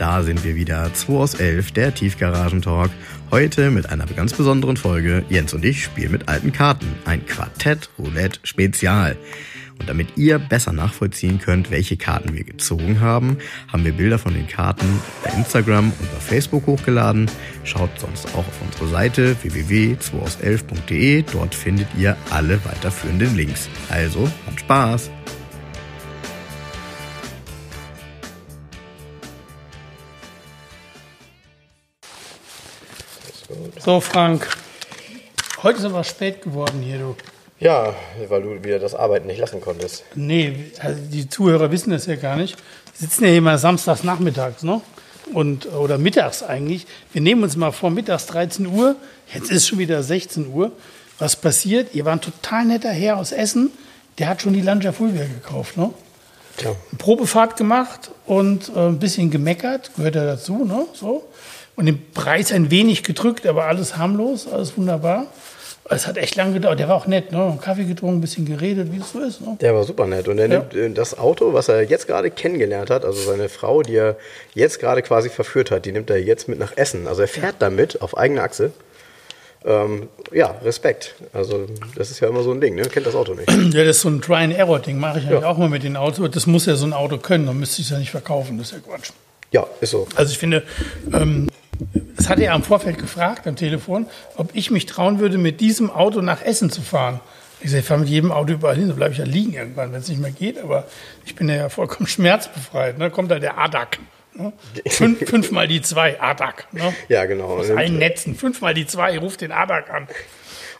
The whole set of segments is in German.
da sind wir wieder. 2 aus 11, der Tiefgaragentalk. Heute mit einer ganz besonderen Folge. Jens und ich spielen mit alten Karten. Ein Quartett Roulette Spezial. Und damit ihr besser nachvollziehen könnt, welche Karten wir gezogen haben, haben wir Bilder von den Karten bei Instagram und bei Facebook hochgeladen. Schaut sonst auch auf unsere Seite www.2aus11.de. Dort findet ihr alle weiterführenden Links. Also, habt Spaß! So, Frank. Heute ist aber spät geworden hier, du. Ja, weil du wieder das Arbeiten nicht lassen konntest. Nee, also die Zuhörer wissen das ja gar nicht. Wir sitzen ja immer samstags nachmittags, ne? Und, oder mittags eigentlich. Wir nehmen uns mal vor, mittags 13 Uhr. Jetzt ist schon wieder 16 Uhr. Was passiert? Ihr war ein total netter Herr aus Essen. Der hat schon die Lancia Fulvia gekauft, ne? Tja. Eine Probefahrt gemacht und äh, ein bisschen gemeckert, gehört ja dazu, ne? So. Und den Preis ein wenig gedrückt, aber alles harmlos, alles wunderbar. Es hat echt lange gedauert. Der war auch nett, ne? Kaffee getrunken, ein bisschen geredet, wie es so ist. Ne? Der war super nett. Und er Ja. nimmt äh, das Auto, was er jetzt gerade kennengelernt hat, also seine Frau, die er jetzt gerade quasi verführt hat, die nimmt er jetzt mit nach Essen. Also er fährt damit auf eigene Achse. Ähm, ja, Respekt. Also das ist ja immer so ein Ding, ne? Kennt das Auto nicht. Ja, das ist so ein Try-and-Error-Ding, mache ich eigentlich Ja. auch mal mit den Autos. Das muss ja so ein Auto können, dann müsste ich es ja nicht verkaufen, das ist ja Quatsch. Ja, ist so. Also ich finde, ähm, das hat er am Vorfeld gefragt am Telefon, ob ich mich trauen würde, mit diesem Auto nach Essen zu fahren. Ich sage, ich fahre mit jedem Auto überall hin, so bleibe ich ja liegen irgendwann, wenn es nicht mehr geht. Aber ich bin ja vollkommen schmerzbefreit. Ne? Kommt da der ADAC. Ne? Fünf, fünfmal die zwei, ADAC. Ne? Ja, genau. Aus allen Netzen, fünfmal die zwei, ruft den ADAC an.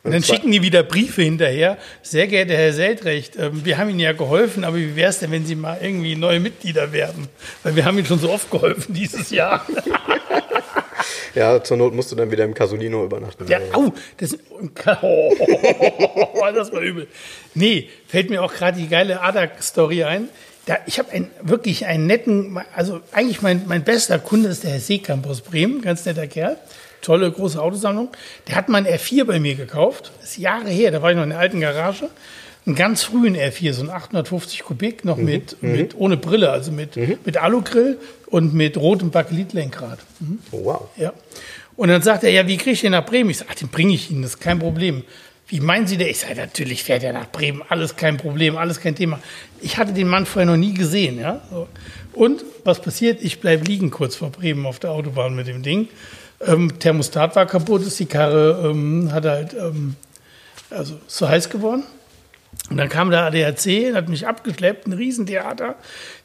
Und dann schicken die wieder Briefe hinterher. Sehr geehrter Herr Seldrecht, ähm, wir haben Ihnen ja geholfen, aber wie wäre es denn, wenn Sie mal irgendwie neue Mitglieder werden? Weil wir haben Ihnen schon so oft geholfen dieses Jahr. Ja, zur Not musst du dann wieder im Casolino übernachten. Ja, au, das, oh, das war übel. Nee, fällt mir auch gerade die geile ADAC-Story ein. Da, ich habe einen, wirklich einen netten, also eigentlich mein, mein bester Kunde ist der Herr Seekamp aus Bremen, ganz netter Kerl. Tolle große Autosammlung. Der hat mal einen R4 bei mir gekauft. Das ist Jahre her, da war ich noch in der alten Garage. Einen ganz frühen R4, so ein 850 Kubik, noch mit, mit ohne Brille, also mit, mit Alugrill und mit rotem Bakelitlenkrad. Oh, wow. Ja. Und dann sagt er, ja, wie kriege ich den nach Bremen? Ich sage, ach, den bringe ich Ihnen, das ist kein Problem. Wie meinen Sie denn? Ich sage, natürlich fährt er nach Bremen, alles kein Problem, alles kein Thema. Ich hatte den Mann vorher noch nie gesehen. Ja? So. Und was passiert? Ich bleibe liegen kurz vor Bremen auf der Autobahn mit dem Ding. Ähm, Thermostat war kaputt, ist die Karre ähm, hat halt, ähm, also ist so heiß geworden. Und dann kam der ADAC, hat mich abgeschleppt, ein Riesentheater.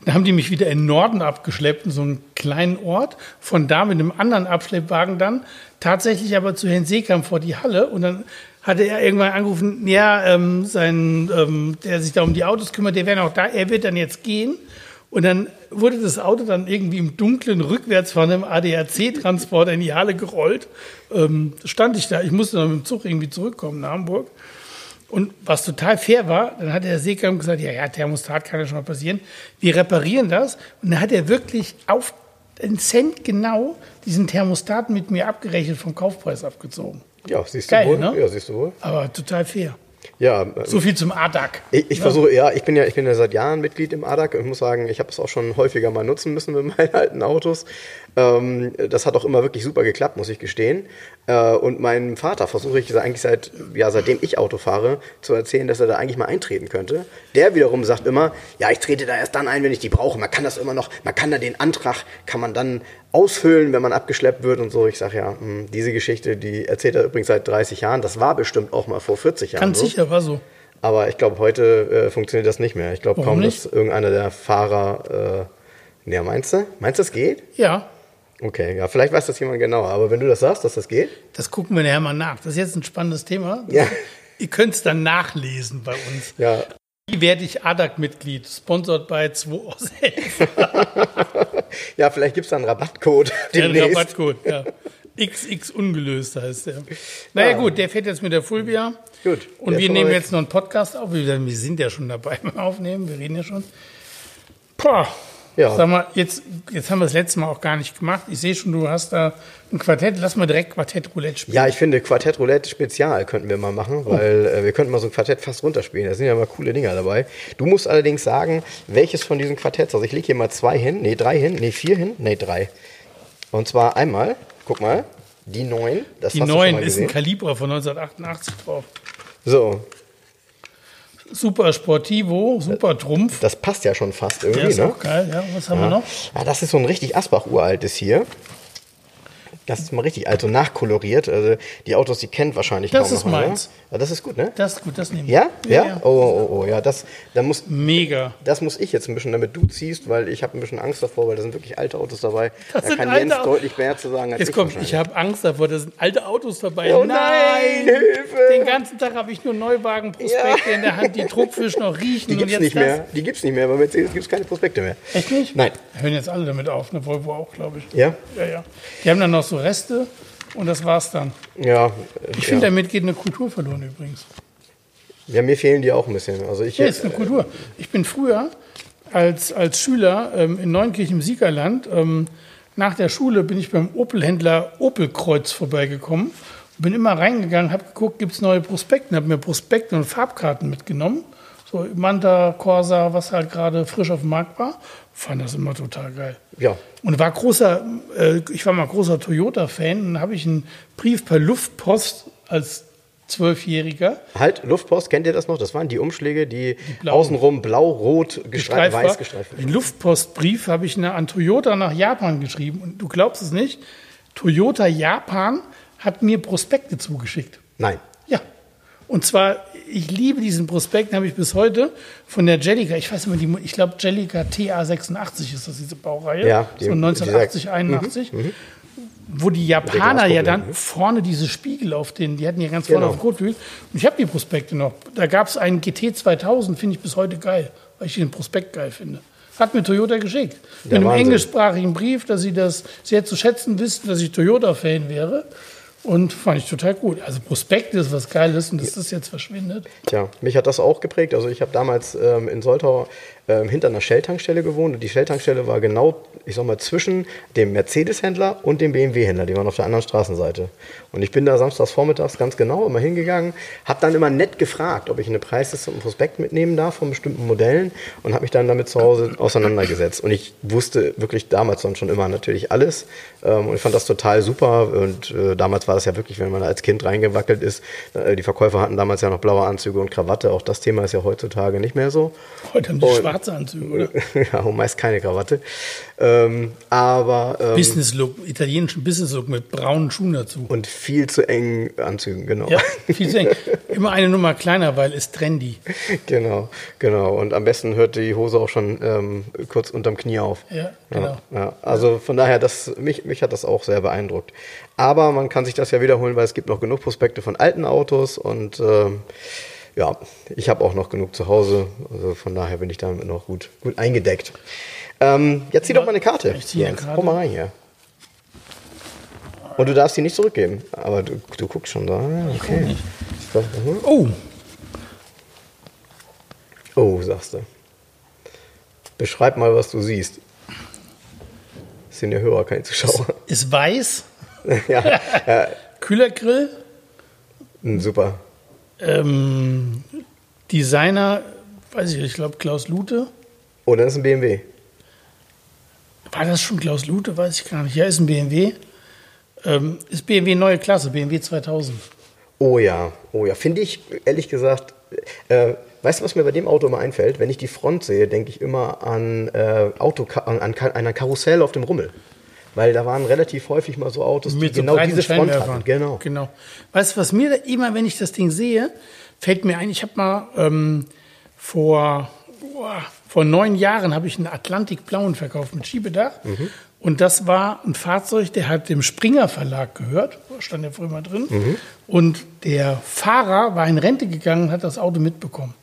Dann haben die mich wieder in den Norden abgeschleppt, in so einen kleinen Ort. Von da mit einem anderen Abschleppwagen dann tatsächlich aber zu Herrn Seekamp vor die Halle. Und dann hatte er irgendwann angerufen, ja, ähm, sein, ähm, der sich da um die Autos kümmert, der wäre noch da, er wird dann jetzt gehen. Und dann wurde das Auto dann irgendwie im Dunkeln rückwärts von einem ADAC-Transporter in die Halle gerollt. Ähm, stand ich da, ich musste dann mit dem Zug irgendwie zurückkommen nach Hamburg. Und was total fair war, dann hat der Seekamp gesagt, ja, ja, Thermostat kann ja schon mal passieren. Wir reparieren das. Und dann hat er wirklich auf den Cent genau diesen Thermostat mit mir abgerechnet vom Kaufpreis abgezogen. Ja, siehst Geil, du wohl. ne? Ja, siehst du wohl. Aber total fair. Ja, ähm, So viel zum ADAC. Ich, ich versuche, ja, ich bin ja, ich bin ja seit Jahren Mitglied im ADAC und muss sagen, ich habe es auch schon häufiger mal nutzen müssen mit meinen alten Autos. Ähm, das hat auch immer wirklich super geklappt, muss ich gestehen. Äh, und meinem Vater versuche ich eigentlich seit, ja, seitdem ich Auto fahre, zu erzählen, dass er da eigentlich mal eintreten könnte. Der wiederum sagt immer, ja, ich trete da erst dann ein, wenn ich die brauche. Man kann das immer noch, man kann da den Antrag, kann man dann ausfüllen, wenn man abgeschleppt wird und so. Ich sage ja, mh, diese Geschichte, die erzählt er übrigens seit 30 Jahren. Das war bestimmt auch mal vor 40 Jahren. Ganz so. sicher, war so. Aber ich glaube, heute äh, funktioniert das nicht mehr. Ich glaube kaum, nicht? dass irgendeiner der Fahrer. Äh, ja, meinst du? Meinst du, das geht? Ja, Okay, ja, vielleicht weiß das jemand genauer. Aber wenn du das sagst, dass das geht. das gucken wir nachher mal nach. Das ist jetzt ein spannendes Thema. Ja. Ihr könnt es dann nachlesen bei uns. Ja, Wie werde ich ADAC-Mitglied? Sponsored bei 2 aus 11. ja vielleicht gibt es da einen Rabattcode. Demnächst. Rabattcode, ja. XX ungelöst heißt der. Naja, gut, der fährt jetzt mit der Fulvia. Gut, Und wir nehmen jetzt noch einen Podcast auf. Wir sind ja schon dabei beim Aufnehmen, wir reden ja schon. Boah, Ja. Sag mal, jetzt, jetzt haben wir das letzte Mal auch gar nicht gemacht. Ich sehe schon, du hast da ein Quartett. Lass mal direkt Quartett Roulette spielen. Ja, ich finde Quartett Roulette Spezial könnten wir mal machen, weil äh, wir könnten mal so ein Quartett fast runterspielen. Da sind ja mal coole Dinger dabei. Du musst allerdings sagen, welches von diesen Quartetts, also ich lege hier mal zwei hin, nee, drei hin, nee, vier hin, nee, drei. Und zwar einmal, guck mal, die neun. Das Die hast du schon 9 mal ist ein. Kaliber von 1988 drauf. So, Super Sportivo, super Trumpf. das passt ja schon fast irgendwie, Der ist ne? auch geil. Ja, was haben wir Ja. noch? Ja, das ist so ein richtig Asbach-uraltes hier. Das ist mal richtig alt, so nachkoloriert. Also die Autos, die kennt wahrscheinlich Das kaum ist noch meins. Ja, das ist gut, ne? Das ist gut, das nehmen wir. Ja? Ja? Oh, oh, oh, ja. Das, da muss, Mega. das muss ich jetzt ein bisschen, damit du ziehst, weil ich habe ein bisschen Angst davor, weil da sind wirklich alte Autos dabei. Das da kann Jens Autos. deutlich mehr zu sagen als Jetzt ich kommt, ich habe Angst davor, da sind alte Autos dabei. Oh nein, Hilfe! Den ganzen Tag habe ich nur Neuwagenprospekte in der Hand, die druckfisch noch riechen. Die und gibt's jetzt nicht das. mehr. Die gibt's nicht mehr. Bei Mercedes gibt's keine Prospekte mehr. Echt nicht? Nein. Hören jetzt alle damit auf, ne Volvo auch, glaube ich. Ja? Ja, ja. Die haben dann noch so Reste und das war's dann. Ja. Ich ja. finde, damit geht eine Kultur verloren übrigens. ja, mir fehlen die auch ein bisschen. Also ich, Ja, ist eine Kultur. Ich bin früher als, als Schüler ähm, in Neunkirchen im Siegerland, ähm, nach der Schule bin ich beim Opel-Händler Opel-Kreuz vorbeigekommen. Bin immer reingegangen, habe geguckt, gibt es neue Prospekte, habe mir Prospekte und Farbkarten mitgenommen. So Manta, Corsa, was halt gerade frisch auf dem Markt war. Fand das immer total geil. ja. Und war großer, äh, ich war mal großer Toyota-Fan und dann habe ich einen Brief per Luftpost als Zwölfjähriger Halt, Luftpost, kennt ihr das noch? Das waren die Umschläge, die, blauen. außenrum blau-rot gestreift, gestreift weiß gestreift waren. Den Luftpostbrief habe ich an Toyota nach Japan geschrieben. Und du glaubst es nicht, Toyota Japan hat mir Prospekte zugeschickt. Nein. Ja. Und zwar, ich liebe diesen Prospekt, den habe ich bis heute von der Jellica, ich weiß mehr, die, ich glaube Jellica TA86 ist das, diese Baureihe. Ja, die- so 1980, die- 81. Wo die Japaner ja dann ne? vorne diese Spiegel auf den, die hatten ja ganz vorne Genau. auf Kotflügel. Und ich habe die Prospekte noch. Da gab es einen GT 2000, finde ich bis heute geil, weil ich den Prospekt geil finde. Hat mir Toyota geschickt. Mit einem Wahnsinn. englischsprachigen Brief, dass sie das sehr zu schätzen wissen, dass ich Toyota-Fan wäre. Und fand ich total gut. Also Prospekt ist was Geiles und dass das jetzt verschwindet. Tja, mich hat das auch geprägt. Also ich habe damals ähm, in Soltau ähm, hinter einer Shell-Tankstelle gewohnt und die Shell-Tankstelle war genau, ich sag mal, zwischen dem Mercedes-Händler und dem BMW-Händler. Die waren auf der anderen Straßenseite. Und ich bin da samstags vormittags ganz genau immer hingegangen, habe dann immer nett gefragt, ob ich eine Preisliste und einen Prospekt mitnehmen darf von bestimmten Modellen und habe mich dann damit zu Hause auseinandergesetzt. Und ich wusste wirklich damals dann schon immer natürlich alles ähm, und ich fand das total super. Und äh, damals war das ja wirklich, wenn man da als Kind reingewackelt ist, äh, die Verkäufer hatten damals ja noch blaue Anzüge und Krawatte. Auch das Thema ist ja heutzutage nicht mehr so. Heute haben die Und- schwarze Anzüge, oder? ja, und meist keine Krawatte. Ähm, aber ähm, Business-Look, italienischen Business-Look mit braunen Schuhen dazu. und viel zu engen Anzügen, genau. Ja, viel zu eng. Immer eine Nummer kleiner, weil es trendy. genau, genau. Und am besten hört die Hose auch schon ähm, kurz unterm Knie auf. Ja, genau. Ja, ja. Also von daher, das, mich, mich hat das auch sehr beeindruckt. Aber man kann sich das ja wiederholen, weil es gibt noch genug Prospekte von alten Autos und ähm, ja, ich habe auch noch genug zu Hause. Also von daher bin ich damit noch gut, gut eingedeckt. Ähm, jetzt zieh doch mal eine Karte. Ich ziehe eine. Karte. Komm mal rein hier. Und du darfst die nicht zurückgeben. Aber du, du guckst schon da. Ah, Okay. Das- mhm. Oh, Oh, sagst du. Beschreib mal, was du siehst. Das sind ja Hörer, keine Zuschauer. ist weiß, ja, Kühlergrill, mm, super. Ähm, Designer, weiß ich, ich glaube Klaus Lute. Oh, dann ist ein BMW. War das schon Klaus Lute? Weiß ich gar nicht. Ja, ist ein BMW. Ähm, ist BMW neue Klasse, BMW 2000. Oh ja, oh ja. Finde ich, ehrlich gesagt, äh, weißt du, was mir bei dem Auto immer einfällt? Wenn ich die Front sehe, denke ich immer an, äh, Auto, an, an Ka- einer Karussell auf dem Rummel. Weil da waren relativ häufig mal so Autos, die Mit so genau diese Front hatten. Genau. genau. Weißt du, was mir da immer, wenn ich das Ding sehe, fällt mir ein, ich habe mal ähm, vor, boah, vor neun Jahren habe ich einen Atlantik-Blauen verkauft mit Schiebedach. Mhm. Und das war ein Fahrzeug, der hat dem Springer Verlag gehört, stand ja früher mal drin. Mhm. Und der Fahrer war in Rente gegangen und hat das Auto mitbekommen.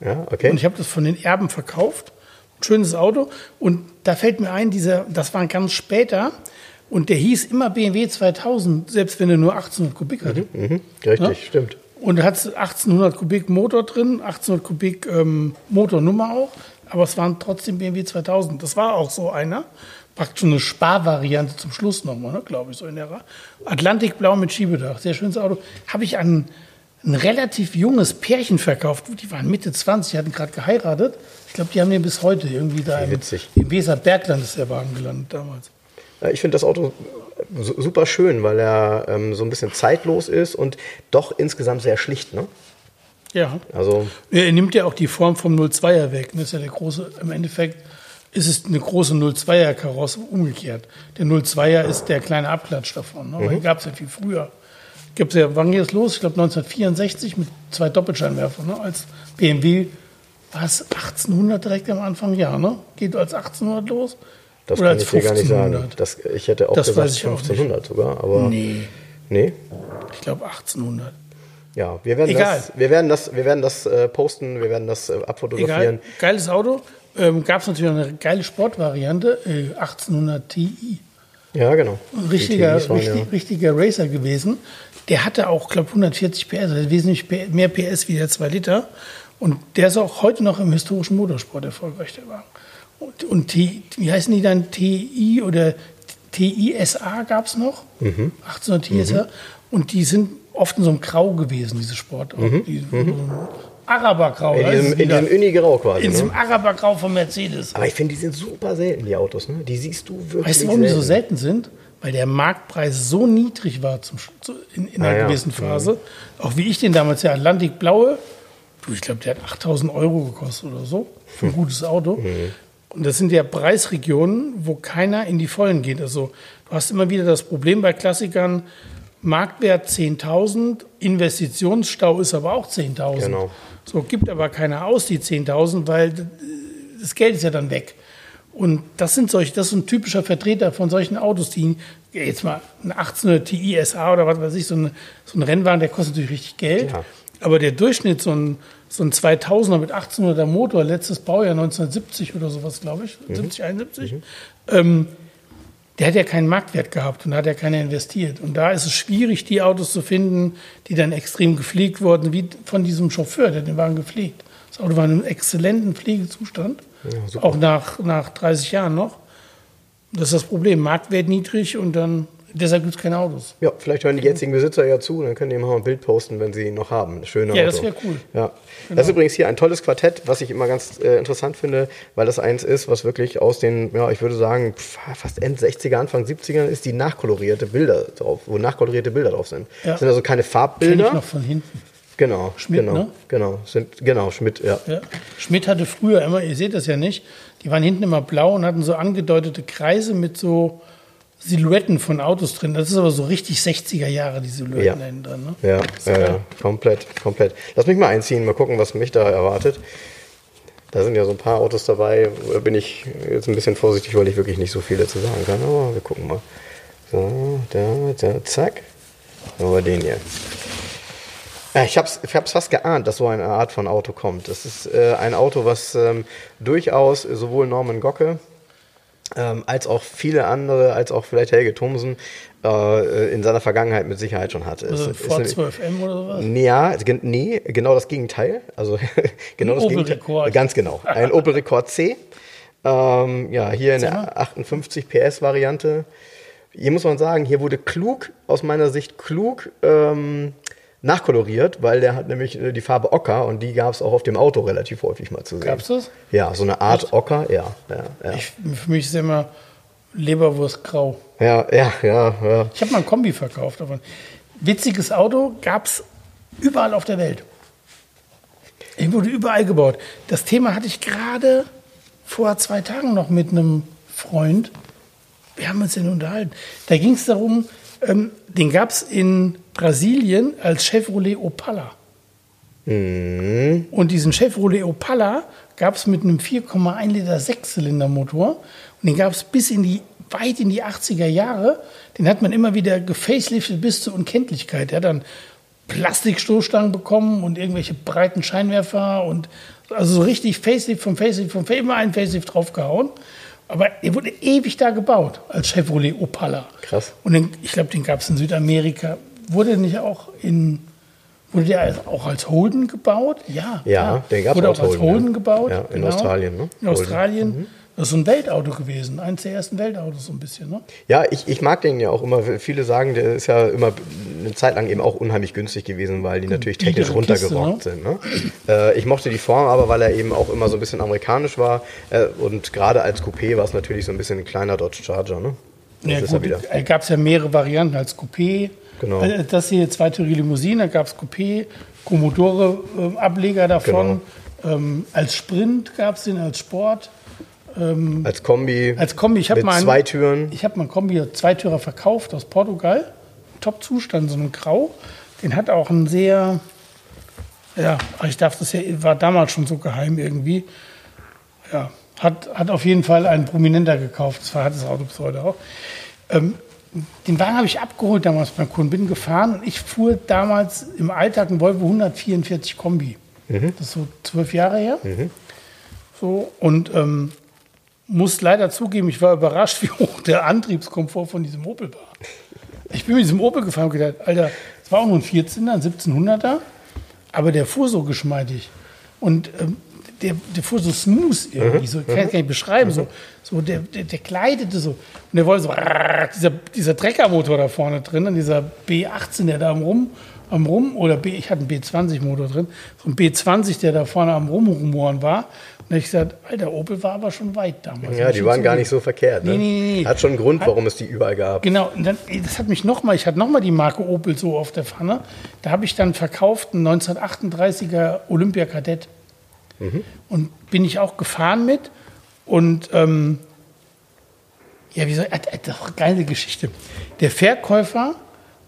Ja, okay. Und ich habe das von den Erben verkauft. Schönes Auto. Und da fällt mir ein, dieser, das war ganz später. Und der hieß immer BMW 2000, selbst wenn er nur 1800 Kubik hatte. mhm, richtig, Ja? stimmt. Und hat 1800 Kubik Motor drin, 1800 Kubik ähm, Motornummer auch. aber es waren trotzdem BMW 2000. Das war auch so einer. Praktisch eine Sparvariante zum Schluss nochmal, ne, glaube ich, so in der Ra Atlantikblau mit Schiebedach, sehr schönes Auto. Habe ich an ein relativ junges Pärchen verkauft. Die waren Mitte 20, hatten gerade geheiratet. Ich glaube, die haben den bis heute irgendwie da im, witzig. im Weserbergland ist der Wagen gelandet damals. Ja, Ich finde das Auto su- super schön, weil er ähm, so ein bisschen zeitlos ist und doch insgesamt sehr schlicht. Ne? Ja. Also Er nimmt ja auch die Form vom 02er weg. Das ist ja der große, im Endeffekt ist es eine große 02er Karosse umgekehrt. Der 02er ist der kleine Abklatsch davon. Ne? Den gab es ja viel früher. Gibt's ja, wann ging es los? Ich glaube 1964 mit zwei Doppelscheinwerfern. Ne? Als BMW war es 1800 direkt am Anfang, ja, ne? Geht als 1800 los? das Oder kann als ich dir gar nicht sagen. 1500? Das, ich hätte auch Das gesagt weiß ich auch nicht. 1500 sogar, aber Nee, nee. ich glaube 1800. Ja, wir werden Egal. das, wir werden das, wir werden das äh, posten, wir werden das äh, abfotografieren. Egal, geiles Auto. Ähm, Gab es natürlich noch eine geile Sportvariante, äh, 1800 Ti. Ja, genau. Ein richtiger, waren richtig, ja- richtiger Racer gewesen. Der hatte auch, glaube 140 PS, also wesentlich mehr PS wie der 2 Liter. Und der ist auch heute noch im historischen Motorsport erfolgreich, der Wagen. Und, und T, wie heißen die dann? TI oder TISA gab es noch? Mhm. 1800 TISA. Und die sind oft in so einem Grau gewesen, diese Sportautos. Die, so ein Arabergrau. Mhm. In diesem, in diesem Uni-Grau quasi. in diesem Ne? Arabergrau von Mercedes. Aber ich finde, die sind super selten, die Autos. Ne? Die siehst du wirklich Weißt du, warum die so selten. selten sind? Weil der Marktpreis so niedrig war zum, in, in einer Ah, ja. gewissen Phase. Auch wie ich den damals, der Atlantik Blaue, du, ich glaube, der hat 8000 Euro gekostet oder so für ein gutes Auto. Und das sind ja Preisregionen, wo keiner in die Vollen geht. Also du hast immer wieder das Problem bei Klassikern, Marktwert 10.000, Investitionsstau ist aber auch 10.000. Genau. So gibt aber keiner aus die 10.000, weil das Geld ist ja dann weg. Und das sind solche, das ist ein typischer Vertreter von solchen Autos, die ja, jetzt mal ein 1800 Ti SA oder was weiß ich, so, eine, so ein Rennwagen, der kostet natürlich richtig Geld. Klar. Aber der Durchschnitt, so ein, so ein 2000er mit 1800er Motor, letztes Baujahr 1970 oder sowas, glaube ich, 70, 71, ähm, der hat ja keinen Marktwert gehabt und da hat ja keiner investiert. Und da ist es schwierig, die Autos zu finden, die dann extrem gepflegt wurden, wie von diesem Chauffeur, der den Wagen gepflegt. Das Auto war in einem exzellenten Pflegezustand, super. auch nach, nach 30 Jahren noch. Das ist das Problem, Marktwert niedrig und dann, deshalb gibt es keine Autos. Ja, vielleicht hören die jetzigen Besitzer ja zu, dann können die mal ein Bild posten, wenn sie ihn noch haben. Ein schöner Ja, Auto. das wäre cool. Ja. Das ist übrigens hier ein tolles Quartett, was ich immer ganz äh, interessant finde, weil das eins ist, was wirklich aus den, ja, ich würde sagen, fast End 60er, Anfang 70er ist, die nachkolorierte Bilder drauf, wo nachkolorierte Bilder drauf sind. Ja. Das sind also keine Kenn ich Farbbilder. noch von hinten. Genau. Schmidt, genau, ne? Genau, sind, genau, Schmidt, ja. Ja. Schmidt hatte früher immer, ihr seht das ja nicht, die waren hinten immer blau und hatten so angedeutete Kreise mit so Silhouetten von Autos drin. Das ist aber so richtig 60er Jahre, die Silhouetten Ja. drin. Ne? Ja, ja, ja, komplett, komplett. Lass mich mal einziehen, mal gucken, was mich da erwartet. Da sind ja so ein paar Autos dabei. Da bin ich jetzt ein bisschen vorsichtig, weil ich wirklich nicht so viel dazu sagen kann. Aber wir gucken mal. So, da, da, zack. Wir den hier. Ja, ich habe es ich hab's fast geahnt, dass so eine Art von Auto kommt. Das ist äh, ein Auto, was ähm, durchaus sowohl Norman Gocke ähm, als auch viele andere, als auch vielleicht Helge Thomsen äh, in seiner Vergangenheit mit Sicherheit schon hatte. Also Es ein ist Ford eine- 12M oder sowas. ja, gen- nee, genau das Gegenteil. Also genau Ein das Gegenteil. Ganz genau. Ein Opel Rekord C. Ähm, ja, hier in der 58 PS Variante. Hier muss man sagen, hier wurde klug, aus meiner Sicht klug ähm, nachkoloriert, weil der hat nämlich äh, die Farbe Ocker und die gab es auch auf dem Auto relativ häufig mal zu sehen. Gab's das? Ja, so eine Art Ocker, ja. Ja, ja. Ich, für mich ist immer Leberwurst grau. ja, ja, ja, ja. Ich habe mal ein Kombi verkauft davon. Witziges Auto gab es überall auf der Welt. Er wurde überall gebaut. Das Thema hatte ich gerade vor zwei Tagen noch mit einem Freund. Wir haben uns den unterhalten. Da ging es darum, ähm, den gab es in Brasilien als Chevrolet Opala. Mhm. Und diesen Chevrolet Opala gab es mit einem 4,1 Liter Sechszylindermotor. Und den gab es bis in die, weit in die 80er Jahre. Den hat man immer wieder gefaceliftet bis zur Unkenntlichkeit. Der hat dann Plastikstoßstangen bekommen und irgendwelche breiten Scheinwerfer und also so richtig Facelift vom Facelift vom Facelift, immer ein Facelift draufgehauen. Aber er wurde ewig da gebaut als Chevrolet Opala. Krass. Und den, ich glaube, den gab es in Südamerika. Wurde nicht auch in Wurde der auch als Holden gebaut? Ja. Ja, den gab's Wurde als auch als Holden, ja. Holden gebaut. Ja, in Australien, ne? In Holden. Australien. Das ist ein Weltauto gewesen. Eins der ersten Weltautos, so ein bisschen, ne? Ja, ich, ich mag den ja auch immer. Viele sagen, der ist ja immer eine Zeit lang eben auch unheimlich günstig gewesen, weil die natürlich technisch Kiste, runtergerockt sind. Ne? Äh, ich mochte die Form aber, weil er eben auch immer so ein bisschen amerikanisch war. Äh, und gerade als Coupé war es natürlich so ein bisschen ein kleiner Dodge Charger. Ne? Ja, gut, er da gab es ja mehrere Varianten als Coupé. Genau. Äh, Das hier zweitürige Limousine, da gab es Coupé, Commodore-Ableger davon. Genau. Ähm, als Sprint gab es den, als Sport. Als Kombi. Als Kombi, ich habe mit mal einen, zwei Türen. Ich habe mal einen Kombi Zweitürer verkauft aus Portugal. Top-Zustand, so ein Grau. Den hat auch ein sehr, ja, ich darf das ja, war damals schon so geheim irgendwie. Ja, hat, hat auf jeden Fall ein Prominenter gekauft. Das war, hat das Auto bis heute auch. Ähm, den Wagen habe ich abgeholt damals beim Kunden, bin gefahren und ich fuhr damals im Alltag einen Volvo 144 Kombi. Das ist so zwölf Jahre her. So, und ähm, muss leider zugeben, ich war überrascht, wie hoch der Antriebskomfort von diesem Opel war. Ich bin mit diesem Opel gefahren und gedacht, Alter, es war auch nur ein 14er, ein 1700er, aber der fuhr so geschmeidig. Und ähm, der, der fuhr so smooth irgendwie, so, ich kann es gar nicht beschreiben, so, so der, der, der gleitete so. Und der wollte so, dieser, dieser Treckermotor da vorne drin, dieser B18, der da Rum, am Rum, oder B, ich hatte einen B20-Motor drin, so ein B20, der da vorne am Rumrumoren war. Und da hab ich gesagt, Alter, Opel war aber schon weit damals. Ja, die waren gar nicht so verkehrt. Ne? Nee, nee, nee. Hat schon einen Grund, warum es die überall gab. Genau, und dann, das hat mich nochmal, ich hatte nochmal die Marke Opel so auf der Pfanne. Da habe ich dann verkauft einen 1938er Olympia Kadett. Und bin ich auch gefahren mit. Und ähm, ja, wie soll äh, das ist doch eine geile Geschichte. Der Verkäufer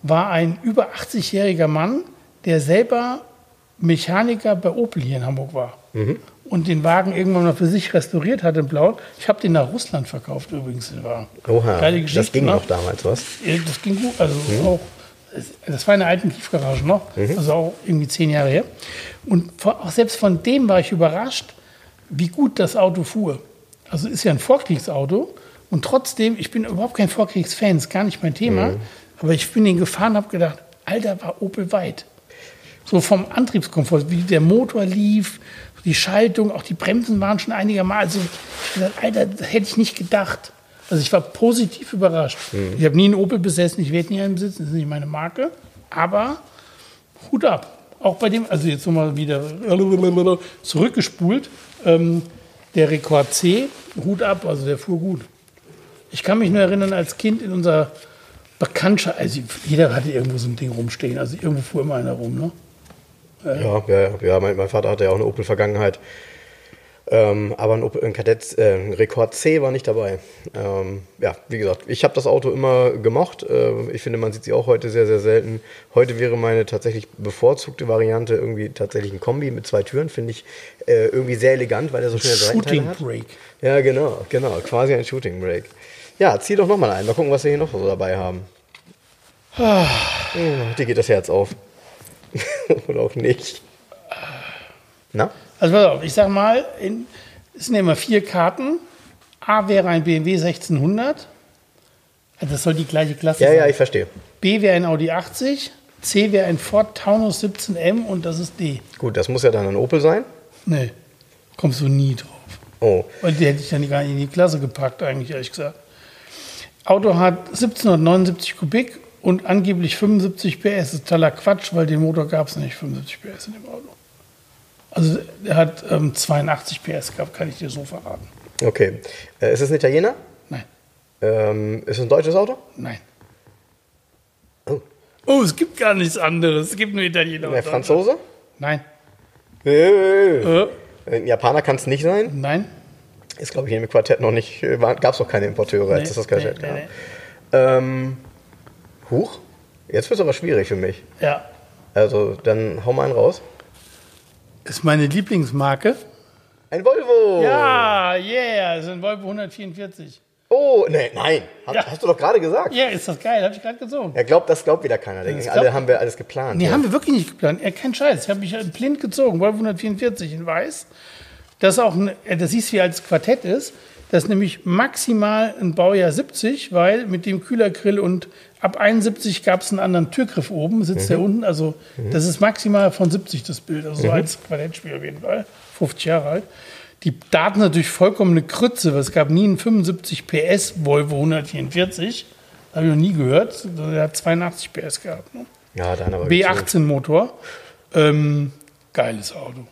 war ein über 80-jähriger Mann, der selber Mechaniker bei Opel hier in Hamburg war. Und den Wagen irgendwann mal für sich restauriert hat in Blau. Ich habe den nach Russland verkauft übrigens, den Wagen. Oha, Geile Geschichte. das ging ne? noch damals, was? Das ging gut. Also auch, das war in der alten Tiefgarage noch, also auch irgendwie zehn Jahre her. Und auch selbst von dem war ich überrascht, wie gut das Auto fuhr. Also ist ja ein Vorkriegsauto und trotzdem, ich bin überhaupt kein Vorkriegsfan, ist gar nicht mein Thema. Aber ich bin den gefahren, habe gedacht, Alter, war Opel weit. So vom Antriebskomfort, wie der Motor lief, die Schaltung, auch die Bremsen waren schon einigermaßen. Also ich gedacht, Alter, das hätte ich nicht gedacht. Also ich war positiv überrascht. Ich habe nie einen Opel besessen, ich werde nie einen besitzen, das ist nicht meine Marke. Aber Hut ab. Auch bei dem, also jetzt nochmal wieder zurückgespult, ähm, der Rekord C, Hut ab, also der fuhr gut. Ich kann mich nur erinnern, als Kind in unserer Bekanntschaft, also jeder hatte irgendwo so ein Ding rumstehen, also irgendwo fuhr immer einer rum, ne? Ja, ja, ja, ja mein, mein Vater hatte ja auch eine Opel-Vergangenheit. Ähm, aber ein, Opel, ein Kadett, äh, ein Rekord C war nicht dabei. Ähm, ja, wie gesagt, ich habe das Auto immer gemocht. Äh, ich finde, man sieht sie auch heute sehr, sehr selten. Heute wäre meine tatsächlich bevorzugte Variante irgendwie tatsächlich ein Kombi mit zwei Türen. Finde ich äh, irgendwie sehr elegant, weil er so schnell Shooting. Break. Ja, genau, genau. Quasi ein Shooting Break. Ja, zieh doch nochmal ein. Mal gucken, was wir hier noch so dabei haben. Ah. Oh, dir geht das Herz auf. Oder auch nicht. Na? Also pass auf, ich sag mal, in, es sind ja immer vier Karten. A wäre ein BMW 1600. Also das soll die gleiche Klasse Ja, sein. ja, ich verstehe. B wäre ein Audi 80. C wäre ein Ford Taunus 17M und das ist D. Gut, das muss ja dann ein Opel sein. Nee, kommst du nie drauf. Oh, Und die hätte ich dann gar nicht in die Klasse gepackt, eigentlich, ehrlich gesagt. Auto hat 1779 Kubik und angeblich 75 PS. Das ist totaler Quatsch, weil den Motor gab es nicht, 75 PS in dem Auto. Also er hat ähm, 82 PS gehabt, kann ich dir so verraten. okay. Äh, ist es ein Italiener? Nein, Ähm, ist es ein deutsches Auto? nein. Oh. Oh, es gibt gar nichts anderes. Es gibt nur Italiener. Der und Franzose? Nein. Äh, Äh, Ein Japaner kann es nicht sein. nein. Ist, glaube ich, in dem Quartett noch nicht. Gab es noch keine Importeure, als es das Quartett nee, gab. nee. Ähm, huch. Jetzt wird es aber schwierig für mich. Ja, Also, dann hau mal einen raus. ist meine Lieblingsmarke. Ein Volvo! Ja, yeah, das ist ein Volvo 144. Oh, nee, nein. Hast, Ja. hast du doch gerade gesagt. Ja, ist das geil, habe ich gerade gezogen. Er glaubt, das glaubt wieder keiner. Denken, Das alle haben wir alles geplant. Nee, ja. haben wir wirklich nicht geplant. Ja, kein Scheiß. Ich habe mich halt blind gezogen. Volvo 144 in weiß. Das auch, ein, äh, das siehst du, wie alt das Quartett ist. Das ist nämlich maximal ein Baujahr 70, weil mit dem Kühlergrill und ab 71 gab es einen anderen Türgriff oben, sitzt der unten. Also das ist maximal von 70 das Bild. Also so als Quartettspiel auf jeden Fall. 50 Jahre alt. Die Daten natürlich vollkommen eine Krütze, weil es gab nie einen 75 PS Volvo 144. Habe ich noch nie gehört. Der hat 82 PS gehabt. Ne? Ja, dann aber. B18 Motor. Ähm, geiles Auto.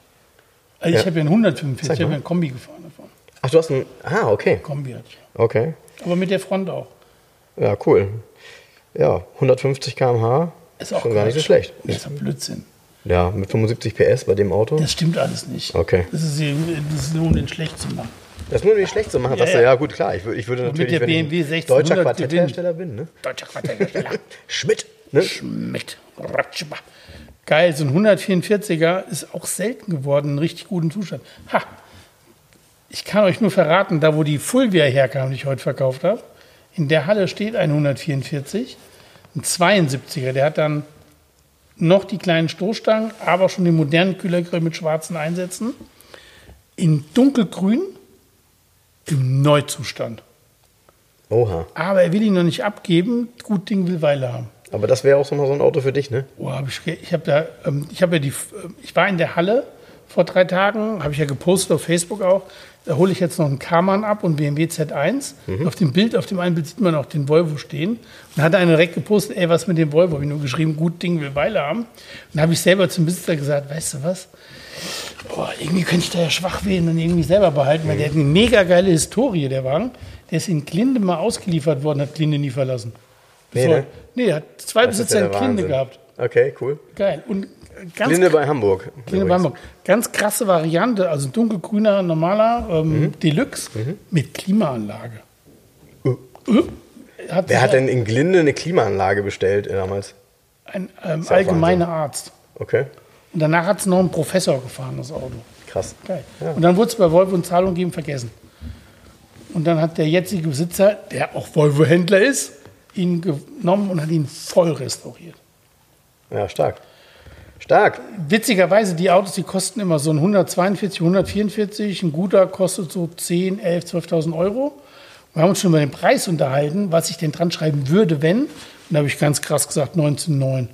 Also ich Ja. habe ja einen 145, Zeig ich habe ja einen Kombi gefahren davon. Ach, du hast ein. Ah, okay. Kombi hatte ich. Okay. Aber mit der Front auch. Ja, cool. Ja, 150 km/h. Ist auch Schon gar nicht so schlecht. Das ist ein Blödsinn. Ja, mit 75 PS bei dem Auto. Das stimmt alles nicht. Okay. Das ist, das ist nur, um den schlecht zu machen. Das ist nur nicht schlecht zu machen. Ja, ja. ja, gut, klar. Ich, ich würde Und mit natürlich, der wenn BMW ich ein 1600 deutscher Quartetthersteller bin, ne? Deutscher Quartetthersteller. Schmidt, ne? Schmidt. Ratschba. Geil, so ein 144er ist auch selten geworden, in richtig gutem Zustand. Ha! Ich kann euch nur verraten, da wo die Fulvia herkam, die ich heute verkauft habe, in der Halle steht ein 144, ein 72er, der hat dann noch die kleinen Stoßstangen, aber schon den modernen Kühlergrill mit schwarzen Einsätzen. In dunkelgrün, im Neuzustand. Oha. Aber er will ihn noch nicht abgeben. Gut Ding will Weile haben. Aber das wäre auch so mal so ein Auto für dich, ne? Oh, hab ich ich habe da, ähm, ich habe ja die, ähm, ich war in der Halle vor drei Tagen, habe ich ja gepostet auf Facebook auch. Da hole ich jetzt noch einen Karmann ab und BMW Z1. Auf dem Bild, auf dem einen Bild sieht man auch den Volvo stehen. Und da hat einer direkt gepostet, ey, was mit dem Volvo? Habe ich nur geschrieben, gut Ding will Weile haben. Und dann habe ich selber zum Besitzer gesagt, weißt du was? Boah, irgendwie könnte ich da ja schwach wählen und irgendwie selber behalten, weil der hat eine mega geile Historie, der Wagen. Der ist in Glinde mal ausgeliefert worden, hat Glinde nie verlassen. Nee, So, ne? nee, er hat zwei Das Besitzer ja in Wahnsinn. gehabt. Okay, cool. Geil. Und ganz Linde bei Hamburg. Klinde übrigens. Hamburg. Ganz krasse Variante, also dunkelgrüner, normaler ähm, Mhm. Deluxe mit Klimaanlage. Uh. Uh. Hat Wer hat denn in Glinde eine Klimaanlage bestellt äh, damals? ein ähm, allgemeiner Arzt. Okay, Und danach hat es noch einen Professor gefahren, das Auto. krass. Geil. Ja. Und dann wurde es bei Volvo in Zahlung geben vergessen. Und dann hat der jetzige Besitzer, der auch Volvo-Händler ist, ihn genommen und hat ihn voll restauriert. Ja, stark. Stark. Witzigerweise, die Autos, die kosten immer so ein 142, 144. Ein guter kostet so 10, 11, 12.000 Euro. Wir haben uns schon über den Preis unterhalten, was ich denn dran schreiben würde, wenn. Und da habe ich ganz krass gesagt 19,9. Und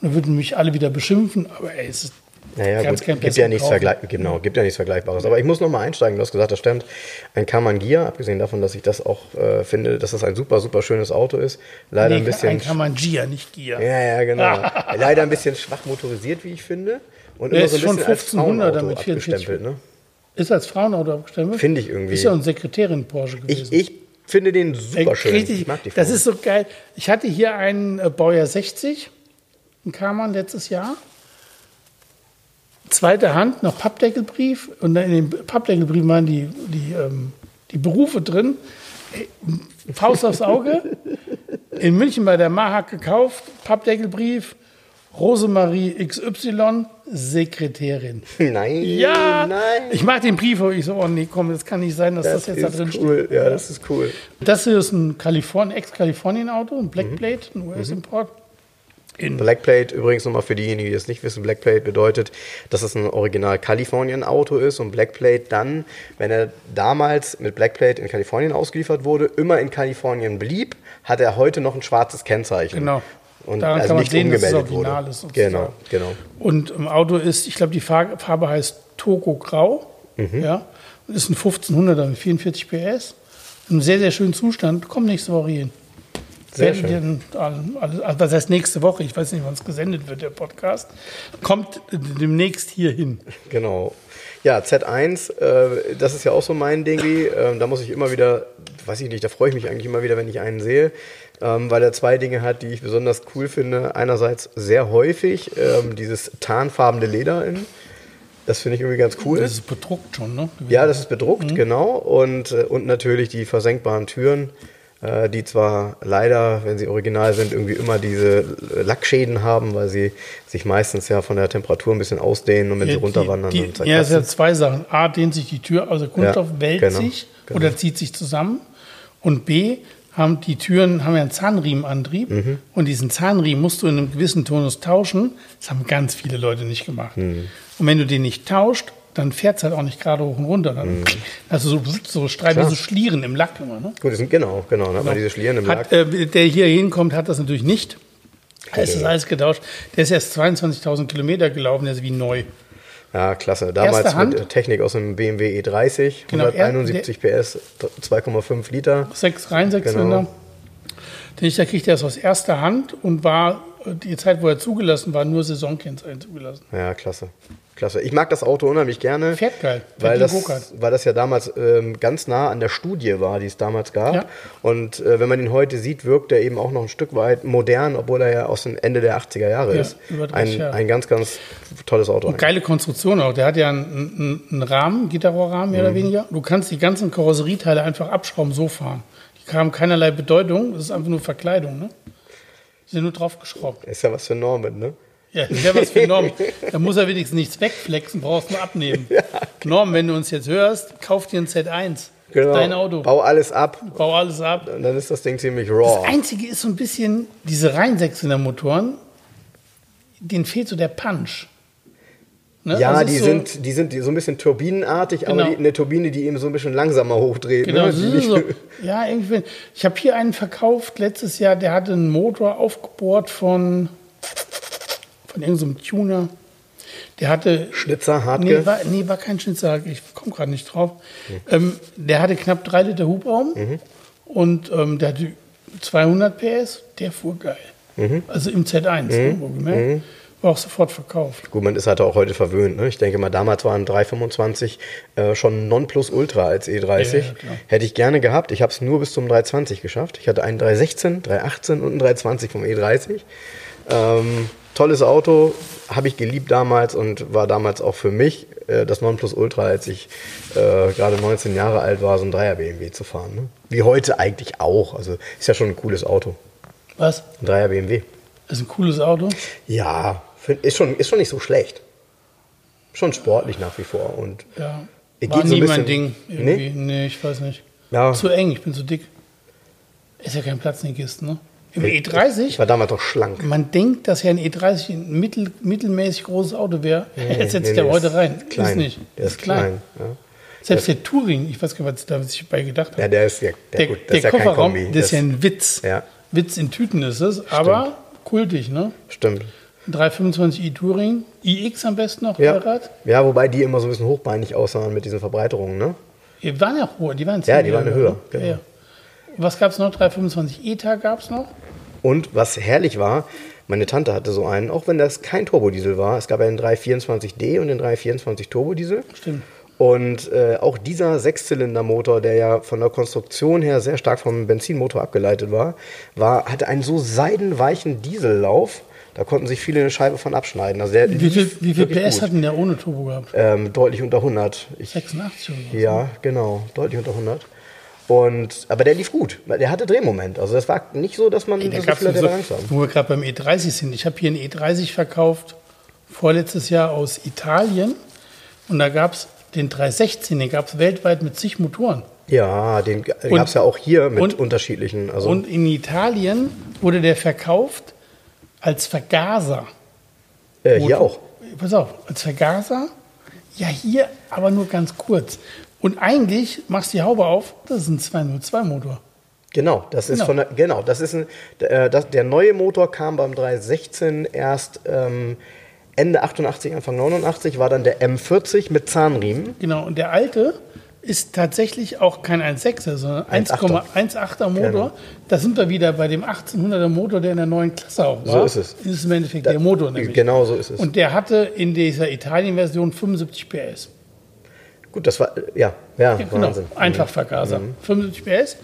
da würden mich alle wieder beschimpfen, aber ey, es ist Naja, ganz gut, gibt ja, nichts. Vergleich genau, gibt ja nichts Vergleichbares. Aber ich muss noch mal einsteigen. Du hast gesagt, das stimmt. Ein Karmann Gia, abgesehen davon, dass ich das auch äh, finde, dass das ein super, super schönes Auto ist. Leider Nee, ein bisschen. ein kann man Gia, nicht Gia. ja, ja, genau. Leider ein bisschen schwach motorisiert, wie ich finde. Und Der immer ist so ein schon bisschen als 1500er Frauenauto mit 44 abgestempelt. Ne? Ist als Frauenauto abgestimmt? Finde ich irgendwie. Ist ja eine Sekretärin Porsche gewesen. Ich, ich finde den super schön. Richtig, Ich mag die das ist so geil. Ich hatte hier einen äh, Baujahr 60, einen Karmann letztes Jahr. Zweite Hand, noch Pappdeckelbrief. Und dann in dem Pappdeckelbrief waren die, die, ähm, die Berufe drin. Faust aufs Auge. In München bei der Mahak gekauft. Pappdeckelbrief. Rosemarie XY, Sekretärin. Nein, Ja, nein. ich mache den Brief, aber ich so, oh nee, komm, das kann nicht sein, dass das, Das jetzt da drin cool. steht. Ja, das ist cool. Das hier ist ein Kaliforn Ex-Kalifornien-Auto, ein Mhm. Blackplate, ein US-Import. In Blackplate, übrigens nochmal für diejenigen, die das nicht wissen, Blackplate bedeutet, dass es ein original Kalifornien-Auto ist und Blackplate dann, wenn er damals mit Blackplate in Kalifornien ausgeliefert wurde, immer in Kalifornien blieb, hat er heute noch ein schwarzes Kennzeichen. Genau. Und Daran also kann man nicht sehen, dass es original wurde. ist, sozusagen. Genau, genau. Und im Auto ist, ich glaube, die Farbe, Farbe heißt Togo Grau. Mhm. Ja, und ist ein 1500er mit 44 PS. In einem sehr, sehr schönen Zustand. Kommt nächste Woche hin. Alle- also was heißt nächste Woche? Ich weiß nicht, wann es gesendet wird, der Podcast. Kommt demnächst hier hin. Genau. Ja, Z1, äh, das ist ja auch so mein Ding. Ähm, da muss ich immer wieder, weiß ich nicht, da freue ich mich eigentlich immer wieder, wenn ich einen sehe, ähm, weil er zwei Dinge hat, die ich besonders cool finde. Einerseits sehr häufig ähm, dieses tarnfarbene Leder in. Das finde ich irgendwie ganz cool. Das ist bedruckt schon, ne? Ja, das ist bedruckt, genau. Und, äh, und natürlich die versenkbaren Türen, äh, die zwar leider, wenn sie original sind, irgendwie immer diese Lackschäden haben, weil sie sich meistens ja von der Temperatur ein bisschen ausdehnen und wenn sie Ja, runterwandern die, die, Ja, es sind zwei Sachen. A, dehnt sich die Tür, also Kunststoff Ja, wellt genau, sich genau. oder zieht sich zusammen. Und B, haben die Türen haben ja einen Zahnriemenantrieb. Mhm. Und diesen Zahnriemen musst du in einem gewissen Tonus tauschen. Das haben ganz viele Leute nicht gemacht. Mhm. Und wenn du den nicht tauscht, dann fährt es halt auch nicht gerade hoch und runter. Dann, Also so, so Streifen, wie Klar. so Schlieren im Lack immer. Ne? Gut, das sind, genau, genau. Dann hat man diese Schlieren im Lack. Hat, äh, der hier hinkommt, hat das natürlich nicht. Da ist das alles getauscht. Der ist erst 22.000 Kilometer gelaufen, der ist wie neu. Ja, klasse. Damals mit Technik aus dem BMW E30, Genau, er- 171 PS, 2,5 Liter. Sechs rein, sechs Genau. Zylinder. Den ich da kriegte erst aus erster Hand und war die Zeit, wo er zugelassen war, nur Saisonkennzeichen zugelassen. Ja, klasse. Klasse. Ich mag das Auto unheimlich gerne. Fährt geil. Weil das, weil das ja damals ähm, ganz nah an der Studie war, die es damals gab. Ja. Und äh, wenn man ihn heute sieht, wirkt er eben auch noch ein Stück weit modern, obwohl er ja aus dem Ende der 80er Jahre Ja, ist. über 30 Ein, Jahre. ein ganz, ganz tolles Auto. eigentlich. Geile Konstruktion auch. Der hat ja einen, einen, Rahmen, Gitterrohrrahmen mehr oder Mhm. weniger. Du kannst die ganzen Karosserieteile einfach abschrauben, so fahren. Die haben keinerlei Bedeutung. Das ist einfach nur Verkleidung. Ne? Die sind nur draufgeschraubt. Ist ja was für Norman, ne? Ja, das wäre was für Norm. Da muss er wenigstens nichts wegflexen, brauchst nur abnehmen. Norm, wenn du uns jetzt hörst, kauf dir ein Z1. Genau. Dein Auto. Bau alles ab Bau alles ab. und dann ist das Ding ziemlich Das raw. Einzige ist so ein bisschen, diese Reinsechszylinder-Motoren, denen fehlt so der Punch. Ne? Ja, Also die so- sind, die sind so ein bisschen turbinenartig, aber Genau. die, eine Turbine, die eben so ein bisschen langsamer hochdreht. Genau, ne? ist nicht- so. Ja, irgendwie. Ich habe hier einen verkauft letztes Jahr, der hatte einen Motor aufgebohrt von, von irgendeinem Tuner. Der hatte. Schnitzer, Hartke? Nee, war, nee, war kein Schnitzer, ich komme gerade nicht drauf. Ähm, der hatte knapp drei Liter Hubraum Mhm. und ähm, der hatte 200 PS, der fuhr geil. Mhm. Also im Z1, ne, wohlgemerkt. Auch sofort verkauft. Gut, man ist halt auch heute verwöhnt. Ne? Ich denke mal, damals waren 325 äh, schon Nonplusultra als E30. Ja. Hätte ich gerne gehabt. Ich habe es nur bis zum 320 geschafft. Ich hatte einen 316, 318 und einen 320 vom E30. Ähm, tolles Auto, habe ich geliebt damals und war damals auch für mich äh, das Nonplusultra, als ich äh, gerade 19 Jahre alt war, so ein 3er BMW zu fahren. Ne? Wie heute eigentlich auch. Also ist ja schon ein cooles Auto. Was? Ein 3er BMW. Das ist ein cooles Auto. Ja, ist, schon, ist schon nicht so schlecht. Schon sportlich nach wie vor. Und Ja. War so ein nie mein bisschen- Ding. Irgendwie. Nee? Nee? ich weiß nicht. Ja. Zu eng, ich bin zu dick. Ist ja kein Platz in den Kisten, ne? Im Ich E30, war damals doch schlank. man denkt, dass ja ein E30 ein mittel, mittelmäßig großes Auto wäre. Jetzt setzt nee, der nee, heute rein. klein. Ist nicht. Der ist klein. Ja. Selbst der Touring, ich weiß gar nicht, was da sich bei gedacht hat. ja, der ist ja, der, der gut, das der ist ja kein Kofferraum, Kombi. das ist ja ein Witz. Ja. Witz in Tüten ist es, aber kultig, ne? Stimmt. 325i Touring, iX am besten noch, Ja. Fahrrad. ja, wobei die immer so ein bisschen hochbeinig aussahen mit diesen Verbreiterungen, ne? Die waren ja hoch, die waren Ja, die waren Jahre, höher, ne? genau. Ja, ja. Was gab es noch? 325 ETA gab es noch. Und was herrlich war, meine Tante hatte so einen, auch wenn das kein Turbodiesel war, es gab ja den 324D und den 324 Turbodiesel. Stimmt. Und äh, auch dieser Sechszylindermotor, der ja von der Konstruktion her sehr stark vom Benzinmotor abgeleitet war, war hatte einen so seidenweichen Diesellauf, da konnten sich viele eine Scheibe von abschneiden. Also Wie viel, wie viel PS gut. hat denn der ohne Turbo gehabt? Ähm, deutlich unter 100. Ich, 86 oder so. ja, genau, deutlich unter 100. Und, aber der lief gut. Der hatte Drehmoment. Also das war nicht so, dass man Da Gefühl hatte, so, der war langsam. wo wir gerade beim E30 sind. Ich habe hier einen E30 verkauft, vorletztes Jahr aus Italien. Und da gab es den 316, den gab es weltweit mit zig Motoren. Ja, den gab es ja auch hier mit und- unterschiedlichen. Also, Und in Italien wurde der verkauft als Vergaser. äh, hier Motor- auch. Pass auf, als Vergaser. Ja, hier aber nur ganz kurz. Und eigentlich machst du die Haube auf, das ist ein 202-Motor. Genau, das ist Genau. von der, genau, das ist ein, äh, das, der neue Motor kam beim 316 erst ähm, Ende 88, Anfang 89, war dann der M40 mit Zahnriemen. Genau, und der alte ist tatsächlich auch kein 1,6er, sondern 1,8er. 1,8er Motor. Genau. Da sind wir wieder bei dem 1800er Motor, der in der neuen Klasse auch war. So ist es. Das ist im Endeffekt der Motor nämlich. Genau so ist es. Und der hatte in dieser Italien-Version 75 PS. Gut, das war, ja, ja, Ja, genau, Wahnsinn. Mhm. Einfachvergaser. 75 PS,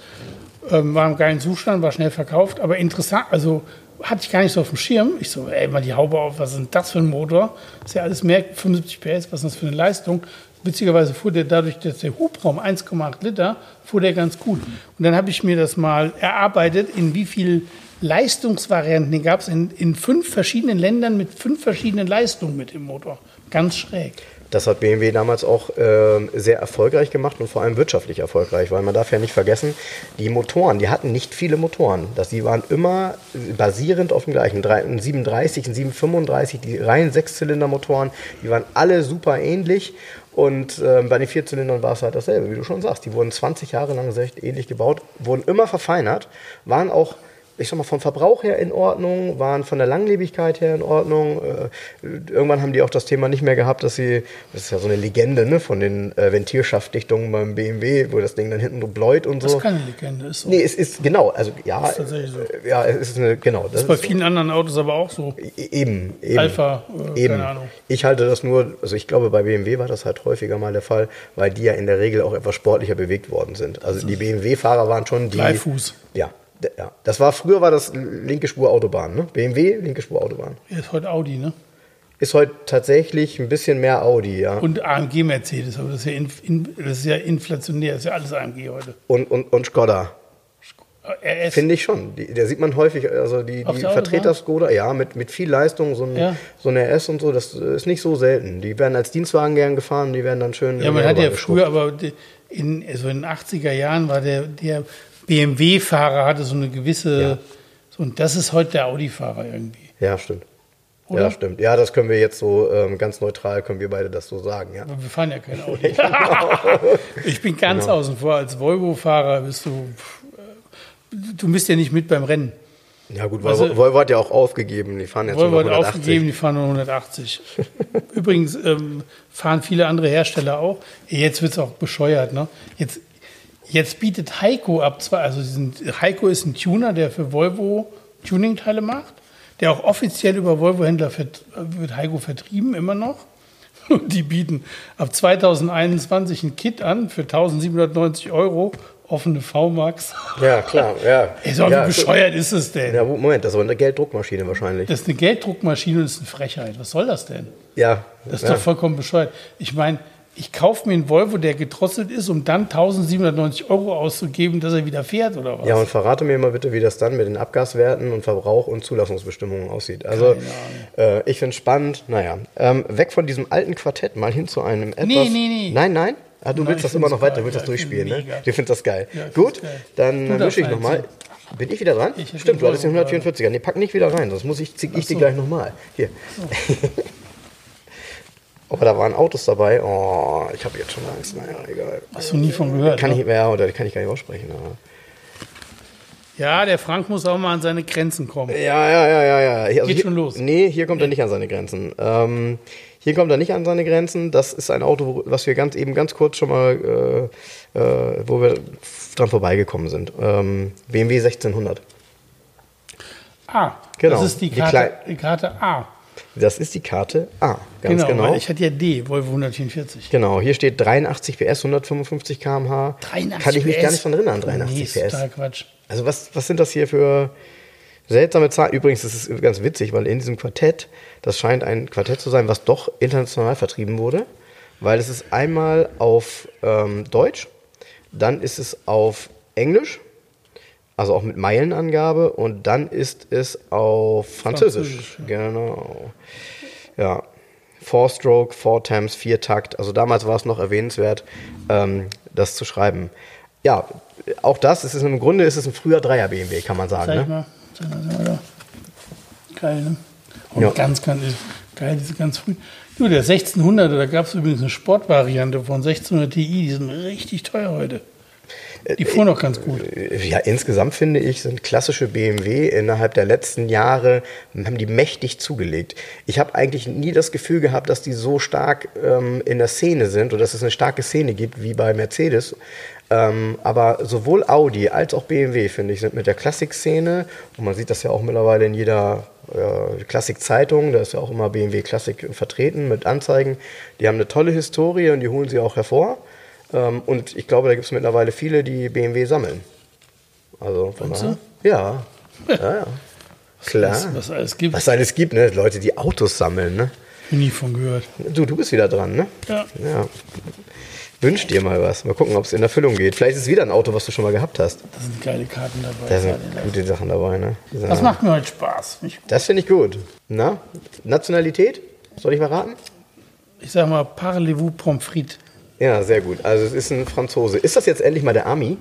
ähm, war im geilen Zustand, war schnell verkauft, aber interessant, also hatte ich gar nicht so auf dem Schirm. Ich so, ey, mal die Haube auf, was ist denn das für ein Motor? Ist ja alles mehr, 75 PS, was ist das für eine Leistung? Witzigerweise fuhr der dadurch, dass der Hubraum 1,8 Liter, fuhr der ganz gut. Und dann habe ich mir das mal erarbeitet, in wie viel Leistungsvarianten gab es in, in fünf verschiedenen Ländern mit fünf verschiedenen Leistungen mit dem Motor. Ganz schräg. Das hat BMW damals auch ähm, sehr erfolgreich gemacht und vor allem wirtschaftlich erfolgreich, weil man darf ja nicht vergessen, die Motoren, die hatten nicht viele Motoren. Das, die waren immer basierend auf dem gleichen. Ein 37, ein 735, die reinen Sechszylindermotoren, die waren alle super ähnlich Und ähm, bei den Vierzylindern war es halt dasselbe, wie du schon sagst. Die wurden 20 Jahre lang recht ähnlich gebaut, wurden immer verfeinert, waren auch ich sag mal, vom Verbrauch her in Ordnung, waren von der Langlebigkeit her in Ordnung. Äh, irgendwann haben die auch das Thema nicht mehr gehabt, dass sie, das ist ja so eine Legende ne, von den äh, Ventilschaftdichtungen beim BMW, wo das Ding dann hinten so bläut und so. Das ist keine Legende, ist so. Nee, es ist genau, also ja, ist tatsächlich so. ja, es ist eine, genau. Das ist bei vielen anderen Autos aber auch so. E- Eben, eben. Alpha, äh, eben. keine Ahnung. Ich halte das nur, also ich glaube, bei BMW war das halt häufiger mal der Fall, weil die ja in der Regel auch etwas sportlicher bewegt worden sind. Also die BMW-Fahrer waren schon die. Bleifuß. Ja, ja. Das war früher war das linke Spur Autobahn, ne? BMW, linke Spur Autobahn. Ist heute Audi, ne? Ist heute tatsächlich ein bisschen mehr Audi, ja. Und AMG Mercedes, aber das ist ja, in, in, das ist ja inflationär, das ist ja alles AMG heute. Und, und, und Skoda. RS. Finde ich schon. Die, der sieht man häufig, also die, die Vertreter Skoda, ja, mit, mit viel Leistung, so ein, Ja. so eine RS und so, das ist nicht so selten. Die werden als Dienstwagen gern gefahren, die werden dann schön. Ja, man hat ja früher, aber in, also in den 80er Jahren war der, der BMW-Fahrer hatte so eine gewisse, Ja. so, und das ist heute der Audi-Fahrer irgendwie. Ja, stimmt. Oder? Ja, stimmt. Ja, das können wir jetzt so ähm, ganz neutral, können wir beide das so sagen, ja. Aber wir fahren ja kein Audi. ich bin ganz Genau. außen vor. Als Volvo-Fahrer bist du, du bist ja nicht mit beim Rennen. Ja gut, Also- Volvo, Volvo hat ja auch aufgegeben, die fahren jetzt Volvo nur hat noch 180. aufgegeben, die fahren nur 180. Übrigens ähm, fahren viele andere Hersteller auch. Jetzt wird es auch bescheuert. Ne? Jetzt, jetzt bietet Heiko ab zwei, also Heiko ist ein Tuner, der für Volvo Tuningteile macht, der auch offiziell über Volvo-Händler wird Heiko vertrieben, immer noch. Und die bieten ab 2021 ein Kit an für 1790 Euro, offene VMAX. Ja, klar, ja. Ey, so ja, wie bescheuert ist es denn? Ja, Moment, das ist aber eine Gelddruckmaschine wahrscheinlich. Das ist eine Gelddruckmaschine und das ist eine Frechheit. Was soll das denn? ja, Das ist ja. doch vollkommen bescheuert. Ich meine, ich kaufe mir einen Volvo, der gedrosselt ist, um dann 1790 Euro auszugeben, dass er wieder fährt oder was? Ja, und verrate mir mal bitte, wie das dann mit den Abgaswerten und Verbrauch und Zulassungsbestimmungen aussieht. Also, äh, ich finde es spannend. Naja, ähm, weg von diesem alten Quartett mal hin zu einem etwas. Nee, nee, nee. Nein, nein? Ah, du Nein, willst das immer noch weiter, geil. du willst das Ja, ich durchspielen, ne? Du findest das geil. Ja, Gut, geil. dann Du mische ich nochmal. Bin ich wieder dran? Ich Stimmt, du hattest den Volvo 144er. Nee, pack nicht wieder rein, sonst muss ich, zieh ich die so. gleich nochmal. Hier. Aber da waren Autos dabei. Oh, ich habe jetzt schon Angst. Naja, egal. Hast du nie von gehört? Kann ne? ich, ja, oder kann ich gar nicht aussprechen. Aber. Ja, der Frank muss auch mal an seine Grenzen kommen. Ja, ja, ja, ja, ja. Also Geht hier, schon los. Nee, hier kommt er nicht an seine Grenzen. Ähm, hier kommt er nicht an seine Grenzen. Das ist ein Auto, was wir ganz eben ganz kurz schon mal, äh, äh, wo wir dran vorbeigekommen sind. Ähm, BMW 1600. A. Genau, Das ist die Karte, die Karte A. Das ist die Karte A. Ganz Genau, genau. ich hatte ja D, Volvo 144. Genau, hier steht 83 PS, 155 km/h. 83 Kann ich mich PS? gar nicht dran erinnern, 83 nee, ist PS. total Quatsch. Also was, was sind das hier für seltsame Zahlen? Übrigens, das ist ganz witzig, weil in diesem Quartett, das scheint ein Quartett zu sein, was doch international vertrieben wurde, weil es ist einmal auf ähm, Deutsch, dann ist es auf Englisch, also auch mit Meilenangabe, und dann ist es auf Französisch. Französisch, Genau. Ja. Four-Stroke, Four-Times, Viertakt. Also damals war es noch erwähnenswert, ähm, das zu schreiben. Ja, auch das, ist im Grunde ist es ein früher Dreier BMW, kann man sagen. Zeig Ne? mal. Zeig mal, zeig mal da. Geil, ne? Und Ja. ganz, ganz geil, diese ganz früh. Du, der 1600, da gab es übrigens eine Sportvariante von 1600 Ti, die sind richtig teuer heute. Die fuhren auch ganz gut. Ja, insgesamt finde ich, sind klassische BMW innerhalb der letzten Jahre, haben die mächtig zugelegt. Ich habe eigentlich nie das Gefühl gehabt, dass die so stark ähm, in der Szene sind oder dass es eine starke Szene gibt wie bei Mercedes. Ähm, aber sowohl Audi als auch BMW, finde ich, sind mit der Klassik-Szene, und man sieht das ja auch mittlerweile in jeder äh, Klassik-Zeitung, da ist ja auch immer BMW Klassik vertreten mit Anzeigen. Die haben eine tolle Historie und die holen sie auch hervor. Ähm, und ich glaube, da gibt es mittlerweile viele, die BMW sammeln. Also von daher. Ja. Ja, ja. Klar. Was, was alles gibt, Was alles gibt, ne? Leute, die Autos sammeln, ne? nie von gehört. Du, du bist wieder dran, ne? Ja. Ja. Wünsch dir mal was. Mal gucken, ob es in Erfüllung geht. Vielleicht ist es wieder ein Auto, was du schon mal gehabt hast. Da sind geile Karten dabei. Da sind gute Sachen dabei, ne? Ja. Das macht mir heute Spaß. Das finde ich gut. Na? Nationalität? Soll ich mal raten? ich sag mal, Parlez-vous Pommes frites? Ja, sehr gut. Also es ist ein Franzose. Ist das jetzt endlich mal der Ami?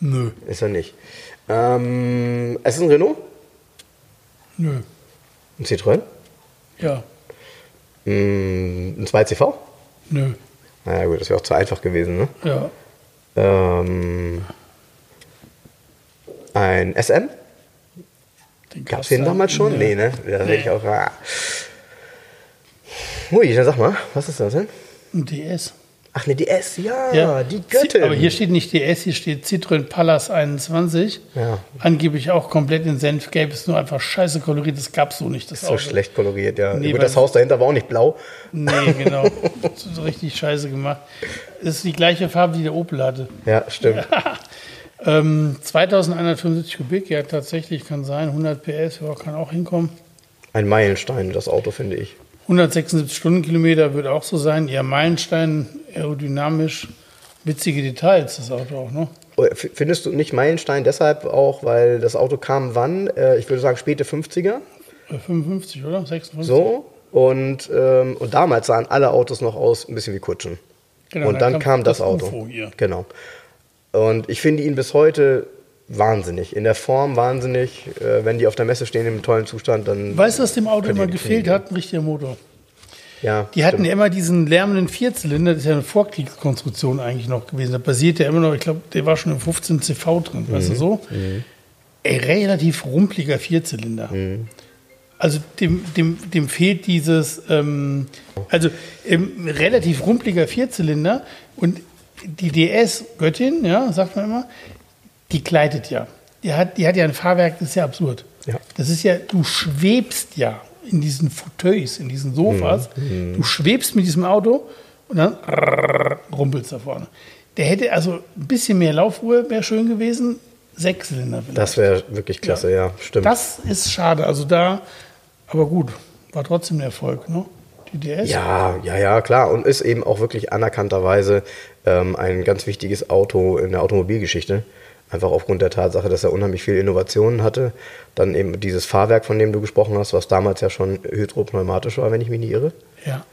Nö, Ist er nicht. Ähm, es ist ein Renault? nö. Ein Citroën? Ja, Mm, Ein 2CV? nö. Naja gut, das wäre auch zu einfach gewesen, ne? Ja. Ähm, ein SM? Gab es den damals schon? Nee, ne? Da hätte ich auch. Ah. Ui, dann sag mal, was ist das denn? Ein DS. Ach, ne DS, ja, die Zi- Göttin. Aber hier steht nicht DS, hier steht Citroën Palace 21. Ja. Angeblich auch komplett in Senfgelb, ist nur einfach scheiße koloriert, das gab so nicht. Das so Auto. schlecht koloriert, ja. Nee, Gut, das Haus dahinter war auch nicht blau. Nee, genau. so richtig scheiße gemacht. Das ist die gleiche Farbe, wie der Opel hatte. Ja, stimmt. Ähm, 2175 Kubik, ja tatsächlich kann sein. 100 PS, ja, kann auch hinkommen. Ein Meilenstein, das Auto, finde ich. 176 Stundenkilometer wird auch so sein. Ja, Meilenstein, aerodynamisch, witzige Details, das Auto auch, ne? Oh, Findest du nicht Meilenstein deshalb auch, weil das Auto kam wann? Äh, Ich würde sagen späte 50er. Äh, 55, oder? 56? So. Und, ähm, und damals sahen alle Autos noch aus ein bisschen wie Kutschen. Genau, und dann, dann kam kam das, das Auto. Genau. Und ich finde ihn bis heute wahnsinnig. In der Form wahnsinnig. Äh, wenn die auf der Messe stehen im tollen Zustand, dann. Weißt du, was dem Auto immer gefehlt hat? Ein richtiger Motor. Ja, Die hatten stimmt. ja immer diesen lärmenden Vierzylinder, das ist ja eine Vorkriegskonstruktion eigentlich noch gewesen. Da basiert ja immer noch, ich glaube, der war schon im 15 CV drin, weißt Mhm. du so? Ey, relativ rumpeliger Vierzylinder. Mhm. Also dem, dem, dem fehlt dieses, ähm, also ähm, relativ rumpeliger Vierzylinder und die DS-Göttin, ja, sagt man immer, die gleitet ja. Die hat, die hat ja ein Fahrwerk, das ist ja absurd. Ja. Das ist ja, du schwebst ja in diesen Fauteuils, in diesen Sofas. Mhm. Du schwebst mit diesem Auto und dann rumpelst da vorne. Der hätte also ein bisschen mehr Laufruhe, wäre schön gewesen. Sechszylinder vielleicht. Das wäre wirklich klasse, ja, stimmt. Das ist schade. Also da, aber gut, war trotzdem ein Erfolg, ne? Die DS. Ja, ja, ja, klar. Und ist eben auch wirklich anerkannterweise ähm, ein ganz wichtiges Auto in der Automobilgeschichte. Einfach aufgrund der Tatsache, dass er unheimlich viele Innovationen hatte. Dann eben dieses Fahrwerk, von dem du gesprochen hast, was damals ja schon hydropneumatisch war, wenn ich mich nicht irre. ja.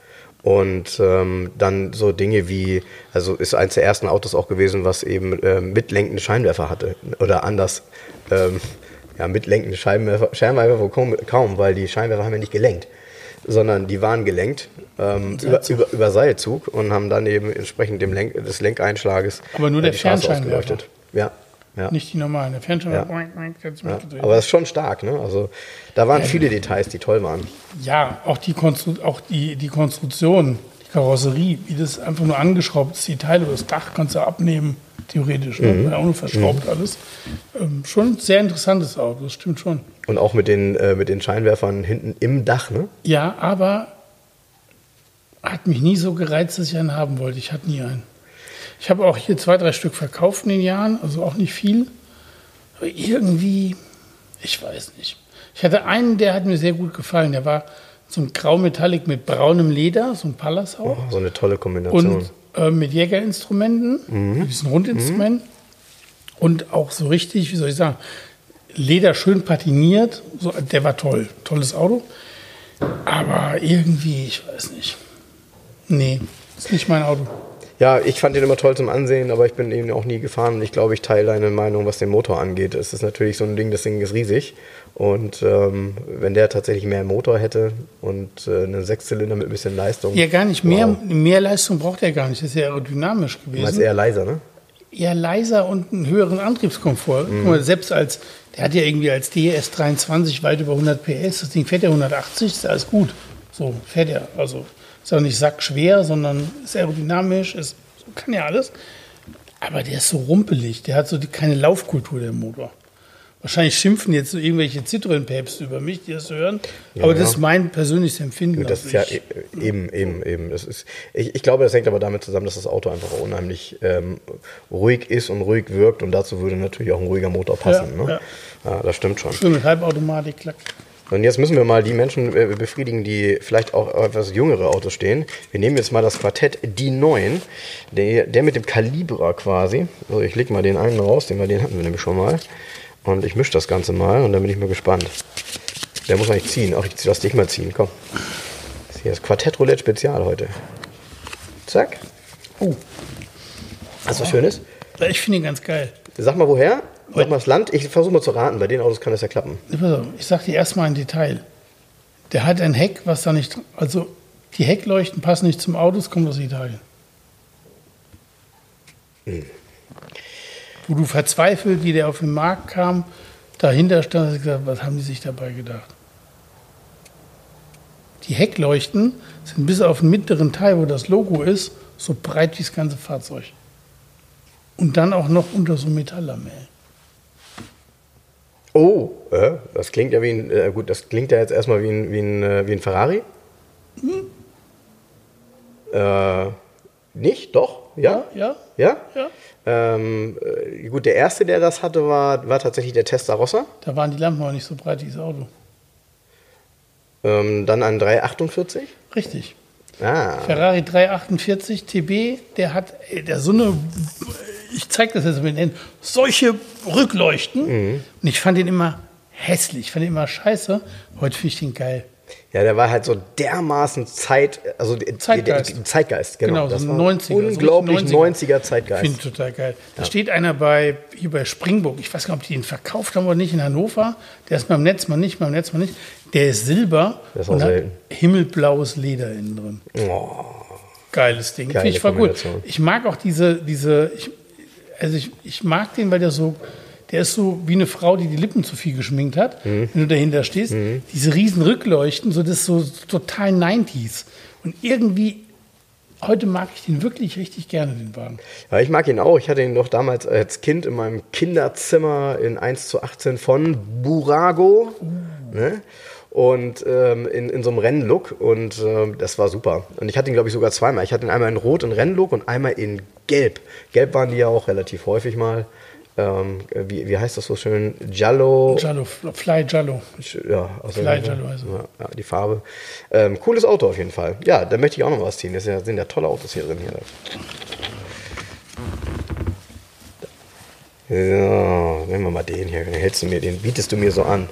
Und ähm, dann so Dinge wie, also ist eines der ersten Autos auch gewesen, was eben ähm, mitlenkende Scheinwerfer hatte. Oder anders, ähm, ja, mitlenkende Scheinwerfer, Scheinwerfer wohl kaum, kaum, weil die Scheinwerfer haben ja nicht gelenkt, sondern die waren gelenkt ähm, über, über, über Seilzug und haben dann eben entsprechend dem Lenk, des Lenkeinschlages Aber nur äh, der die Straße ausgeleuchtet. Ja, ja. Nicht die normalen. Der Fernschirm Ja. ja. jetzt ja. Aber das ist schon stark, ne? Also da waren viele Details, die toll waren. Ja, auch die, Konstru auch die, die Konstruktion, die Karosserie, wie das einfach nur angeschraubt ist, die Teile, das Dach kannst du abnehmen, theoretisch, Mhm. ne? auch nur verschraubt alles. Ähm, schon ein sehr interessantes Auto, das stimmt schon. Und auch mit den, äh, mit den Scheinwerfern hinten im Dach, ne? Ja, aber hat mich nie so gereizt, dass ich einen haben wollte. Ich hatte nie einen. Ich habe auch hier zwei, drei Stück verkauft in den Jahren, also auch nicht viel. Aber irgendwie, ich weiß nicht. Ich hatte einen, der hat mir sehr gut gefallen. Der war so ein Grau-Metallic mit braunem Leder, so ein Pallas auch. So eine tolle Kombination. Und äh, mit Jägerinstrumenten, mit diesen Rundinstrumenten. Und auch so richtig, wie soll ich sagen, Leder schön patiniert. So, der war toll. Tolles Auto. Aber irgendwie, ich weiß nicht. Nee, ist nicht mein Auto. Ja, ich fand den immer toll zum Ansehen, aber ich bin ihn auch nie gefahren. Ich glaube, ich teile deine Meinung, was den Motor angeht. Es ist natürlich so ein Ding, das Ding ist riesig. Und ähm, wenn der tatsächlich mehr Motor hätte und äh, einen Sechszylinder mit ein bisschen Leistung. Ja, gar nicht. Mehr, Wow. mehr Leistung braucht er gar nicht. Das ist ja aerodynamisch Du meinst gewesen. eher leiser, ne? eher leiser und einen höheren Antriebskomfort. Guck mal, selbst als, der hat ja irgendwie als DS 23 weit über 100 PS, das Ding fährt ja 180, ist alles gut. So fährt er. Also ist auch nicht sackschwer, sondern ist aerodynamisch, ist, kann ja alles. Aber der ist so rumpelig, der hat so die, keine Laufkultur, der Motor. Wahrscheinlich schimpfen jetzt so irgendwelche Citroën-Päpste über mich, die das hören. aber das ist mein persönliches Empfinden. Das ist Also ja ich- e- eben, eben, eben. Das ist, ich, ich glaube, das hängt aber damit zusammen, dass das Auto einfach unheimlich ähm, ruhig ist und ruhig wirkt. Und dazu würde natürlich auch ein ruhiger Motor passen. Ja, ne? ja. das stimmt schon. Schön mit Halbautomatik, klack. Und jetzt müssen wir mal die Menschen äh, befriedigen, die vielleicht auch auf etwas jüngere Autos stehen. Wir nehmen jetzt mal das Quartett die 9, der, der mit dem Kalibra quasi. Also ich leg mal den einen raus, den, wir- den hatten wir nämlich schon mal. Und ich mische das Ganze mal und dann bin ich mal gespannt. Der muss eigentlich ziehen. Ach, ich lass dich mal ziehen, komm. Das hier ist Quartett Roulette Spezial heute. Zack. Oh, Hast du was Schönes? ich finde ihn ganz geil. Sag mal woher. Sag mal das Land. Ich versuche mal zu raten. Bei den Autos kann das ja klappen. Ich sag dir erstmal ein Detail. Der hat ein Heck, was da nicht. Also, die Heckleuchten passen nicht zum Auto, es kommt aus Italien. Wo du verzweifelt, wie der auf den Markt kam, dahinter stand, hast gesagt, was haben die sich dabei gedacht? Die Heckleuchten sind bis auf den mittleren Teil, wo das Logo ist, so breit wie das ganze Fahrzeug. Und dann auch noch unter so Metalllamellen. Oh, äh, das klingt ja wie ein, äh, gut, das klingt ja jetzt erstmal wie ein, wie ein, äh, wie ein Ferrari. Äh, nicht? Doch? Ja? Ja? Ja? Ja. Ähm, äh, gut, der erste, der das hatte, war, war tatsächlich der Testarossa. Da waren die Lampen auch nicht so breit wie das Auto. Ähm, dann ein 348. Richtig. Ah, Ferrari 348 TB, der hat der so eine, ich zeige das jetzt mit den solche Rückleuchten. Und ich fand den immer hässlich, ich fand den immer scheiße. Heute finde ich den geil. ja, der war halt so dermaßen Zeit, also Zeitgeist. Die, die Zeitgeist, genau. Genau, so das ein war 90er, so unglaublich richtig 90er, Zeitgeist. Finde ich total geil. Da steht einer bei, hier bei Springburg, ich weiß gar nicht, ob die den verkauft haben oder nicht in Hannover. Der ist beim Netz mal nicht, beim Netz mal nicht. Der ist silber Das ist und hat selten. himmelblaues Leder innen drin. Oh, Geiles Ding. Geile Finde ich voll gut. Ich mag auch diese, diese ich, also ich, ich mag den, weil der so, der ist so wie eine Frau, die die Lippen zu viel geschminkt hat, Mhm. wenn du dahinter stehst. Diese riesen Rückleuchten, so das ist so total 90s. Und irgendwie, heute mag ich den wirklich richtig gerne, den Wagen. Ja, ich mag ihn auch. Ich hatte ihn noch damals als Kind in meinem Kinderzimmer in 1 zu 18 von Burago. Ne? Und ähm, in, in so einem Rennlook. Und ähm, das war super. Und ich hatte ihn, glaube ich, sogar zweimal. Ich hatte ihn einmal in Rot in Rennlook und einmal in Gelb. Gelb waren die ja auch relativ häufig mal. Ähm, wie, wie heißt das so schön? Giallo. Jallo, Fly Jallo. Ja, also Fly Giallo heißt er. ja, ja, die Farbe. Ähm, cooles Auto auf jeden Fall. Ja, da möchte ich auch noch was ziehen. Das sind ja tolle Autos hier drin. Hier. So, nehmen wir mal den hier. Den hältst du mir, den bietest du mir so an.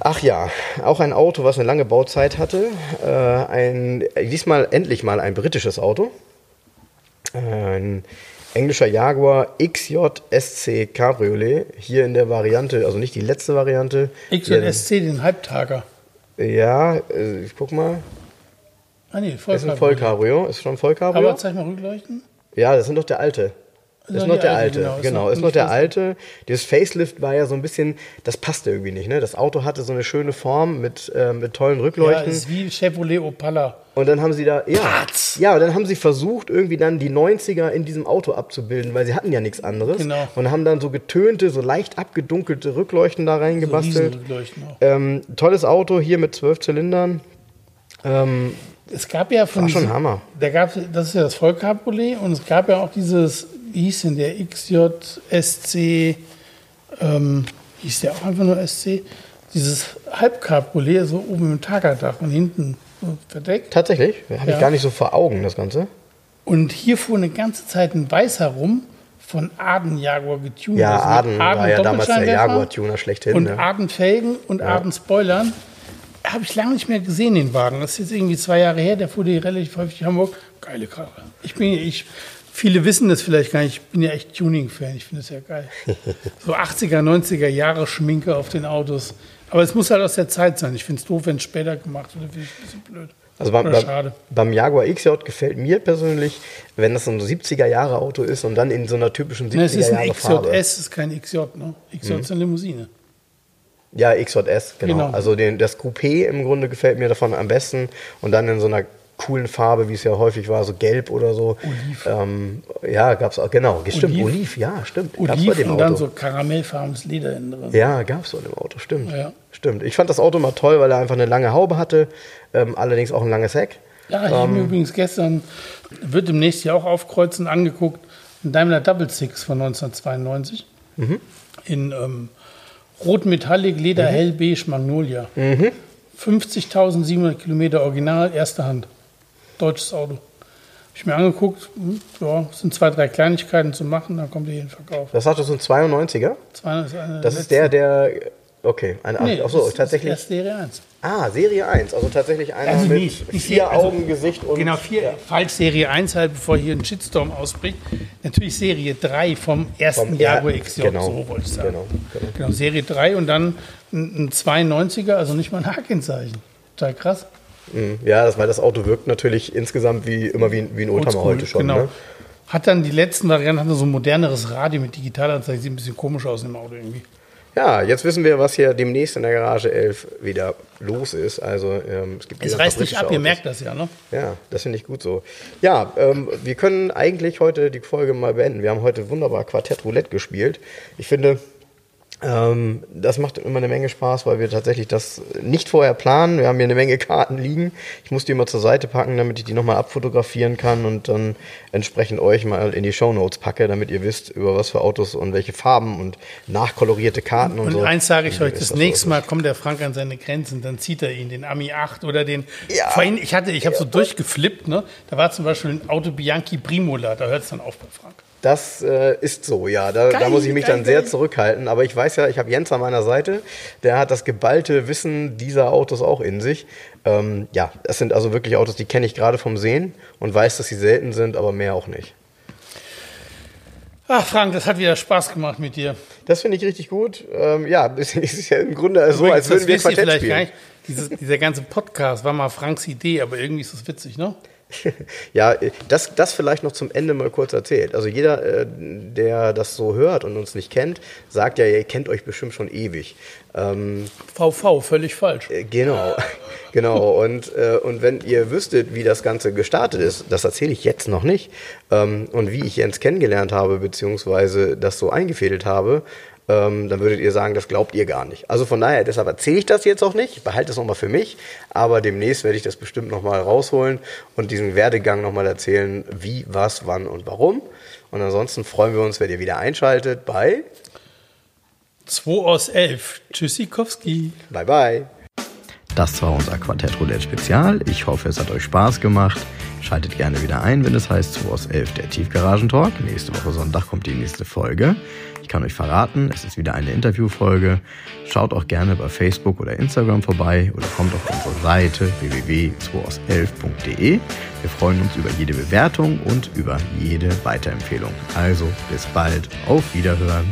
Ach ja, auch ein Auto, was eine lange Bauzeit hatte. Äh, ein, diesmal endlich mal ein britisches Auto. Ein englischer Jaguar XJ SC Cabriolet. Hier in der Variante, also nicht die letzte Variante. XJSC, den Halbtager. Ja, äh, ich guck mal. Ah nee, Das ist ein. Vollcabrio. Ist schon ein Vollcabrio. Aber zeig mal Rückleuchten. Ja, das ist noch der alte. Das ist Ja, noch der alte, alte. genau. Ist Genau, ist noch der Facelift. alte. Dieses Facelift war ja so ein bisschen, das passte irgendwie nicht. Ne? Das Auto hatte so eine schöne Form mit, äh, mit tollen Ja, Rückleuchten. ist wie Chevrolet Opala. und dann haben sie da, ja, Patz. ja, und dann haben sie versucht, irgendwie dann die 90er in diesem Auto abzubilden, weil sie hatten ja nichts anderes. Genau. Und haben dann so getönte, so leicht abgedunkelte Rückleuchten da So reingebastelt. Riesenrückleuchten auch. ähm, tolles Auto hier mit zwölf Zylindern. Ähm, Es gab ja von War schon Hammer. Da gab das ist ja das Vollcabriolet und es gab ja auch dieses, wie hieß denn der XJSC, ähm, hieß der auch einfach nur SC, dieses Halbcabriolet, so oben im Tagerdach und hinten so verdeckt. tatsächlich, habe Ja. ich gar nicht so vor Augen, das Ganze. Und hier fuhr eine ganze Zeit ein Weiß herum, von Aden Jaguar getunt. Ja, also mit Aden war ja damals der Jaguar-Tuner schlechthin. Und ne? Aden Felgen und Aden Spoilern. Habe ich lange nicht mehr gesehen, den Wagen. Das ist jetzt irgendwie zwei Jahre her. Der fuhr die relativ häufig in Hamburg. Geile Karre. Ich bin, ich, viele wissen das vielleicht gar nicht. Ich bin ja echt Tuning-Fan. Ich finde das ja geil. So 80er, 90er Jahre Schminke auf den Autos. Aber es muss halt aus der Zeit sein. Ich finde es doof, wenn es später gemacht wird. Finde ich ein bisschen blöd. Also beim, beim, schade. beim Jaguar XJ gefällt mir persönlich, wenn das so ein 70er Jahre Auto ist und dann in so einer typischen 70er Ne, es ist ein XJS, Farbe. Mhm. es ist kein XJ. Ne? XJ ist eine Limousine. Ja, XJS, genau. Genau. Also den, das Coupé im Grunde gefällt mir davon am besten und dann in so einer coolen Farbe, wie es ja häufig war, so gelb oder so. Oliv. Ähm, ja, gab's auch, genau, stimmt, Oliv. Oliv, ja, stimmt. Gab's bei Oliv dem und dann so karamellfarbenes Leder innen drin. Ja, gab's so in dem Auto, stimmt. Ja. Stimmt. Ich fand das Auto mal toll, weil er einfach eine lange Haube hatte, ähm, allerdings auch ein langes Heck. Ja, ich habe mir übrigens gestern, wird demnächst ja auch aufkreuzen, angeguckt, ein Daimler Double Six von 1992 in ähm, Rot Metallic, Leder, Hell, Beige, Magnolia. 50.700 Kilometer Original, erste Hand. Deutsches Auto. Habe ich mir angeguckt, hm, ja, sind zwei, drei Kleinigkeiten zu machen, dann kommt hier in den Verkauf. Das sagte so ein 92er. 200 ist eine Das der ist der, der. Okay, ein, letzten. Nee, ach so, das ist tatsächlich. Serie 1. Ah, Serie 1, also tatsächlich einer Also mit nicht- nicht vier also- Augen, Gesicht und. Genau, vier, ja. falsch Serie 1 halt, bevor hier ein Shitstorm ausbricht. Natürlich Serie 3 vom ersten Vom Jaguar XJ, genau, so wollte ich sagen. genau, genau. Genau, Serie 3 und dann ein, ein 92er, also nicht mal ein H-Kennzeichen. Total krass. Mhm. Ja, das, weil das Auto wirkt natürlich insgesamt wie immer wie, wie ein Oldtimer Oldschool, heute schon. genau. Ne? Hat dann die letzten Varianten hatte so ein moderneres Radio mit Digitalanzeige, sieht ein bisschen komisch aus im Auto irgendwie. Ja, jetzt wissen wir, was hier demnächst in der Garage 11 wieder los ist. Also ähm, es gibt Es reißt nicht ab, fabrische ihr Autos. merkt das ja, ne? Ja, das finde ich gut so. Ja, ähm, wir können eigentlich heute die Folge mal beenden. Wir haben heute wunderbar Quartett Roulette gespielt. Ich finde, ähm, das macht immer eine Menge Spaß, weil wir tatsächlich das nicht vorher planen. Wir haben hier eine Menge Karten liegen. Ich muss die immer zur Seite packen, damit ich die nochmal abfotografieren kann und dann entsprechend euch mal in die Shownotes packe, damit ihr wisst, über was für Autos und welche Farben und nachkolorierte Karten und, Und so. eins sage ich euch, das so nächste. Mal kommt der Frank an seine Grenzen, dann zieht er ihn, den Ami 8 oder den. Ja. Vorhin, ich hatte, ich habe so durchgeflippt, ne? Da war zum Beispiel ein Auto Bianchi Primola, da hört es dann auf bei Frank. Das äh, ist so, ja. Da, da Geil, muss ich mich geil, dann sehr geil. zurückhalten. Aber ich weiß ja, ich habe Jens an meiner Seite. Der hat das geballte Wissen dieser Autos auch in sich. Ähm, ja, das sind also wirklich Autos, die kenne ich gerade vom Sehen und weiß, dass sie selten sind, aber mehr auch nicht. Ach, Frank, das hat wieder Spaß gemacht mit dir. Das finde ich richtig gut. Ähm, ja, es ist ja im Grunde so, als würden das wir Quartett vielleicht gar spielen. nicht. Dieses, dieser ganze Podcast war mal Franks Idee, aber irgendwie ist das witzig, ne? Ja, das, das vielleicht noch zum Ende mal kurz erzählt. Also jeder, äh, der das so hört und uns nicht kennt, sagt ja, ihr kennt euch bestimmt schon ewig. Ähm, VV, völlig falsch. Äh, Genau, genau. Und, äh, und wenn ihr wüsstet, wie das Ganze gestartet ist, das erzähle ich jetzt noch nicht. Ähm, und wie ich Jens kennengelernt habe, beziehungsweise das so eingefädelt habe, ähm, dann würdet ihr sagen, das glaubt ihr gar nicht. Also von daher, deshalb erzähle ich das jetzt auch nicht, ich behalte es nochmal für mich, aber demnächst werde ich das bestimmt nochmal rausholen und diesen Werdegang nochmal erzählen, wie, was, wann und warum. Und ansonsten freuen wir uns, wenn ihr wieder einschaltet bei 2 aus 11. Tschüssikowski. Bye Bye. Das war unser Quartett Roulette Spezial. Ich hoffe, es hat euch Spaß gemacht. Schaltet gerne wieder ein, wenn es heißt 2 aus 11 der Tiefgaragentalk. Nächste Woche Sonntag kommt die nächste Folge. Ich kann euch verraten, es ist wieder eine Interviewfolge. Schaut auch gerne bei Facebook oder Instagram vorbei oder kommt auf unsere Seite www.2aus11.de. Wir freuen uns über jede Bewertung und über jede Weiterempfehlung. Also bis bald, auf Wiederhören.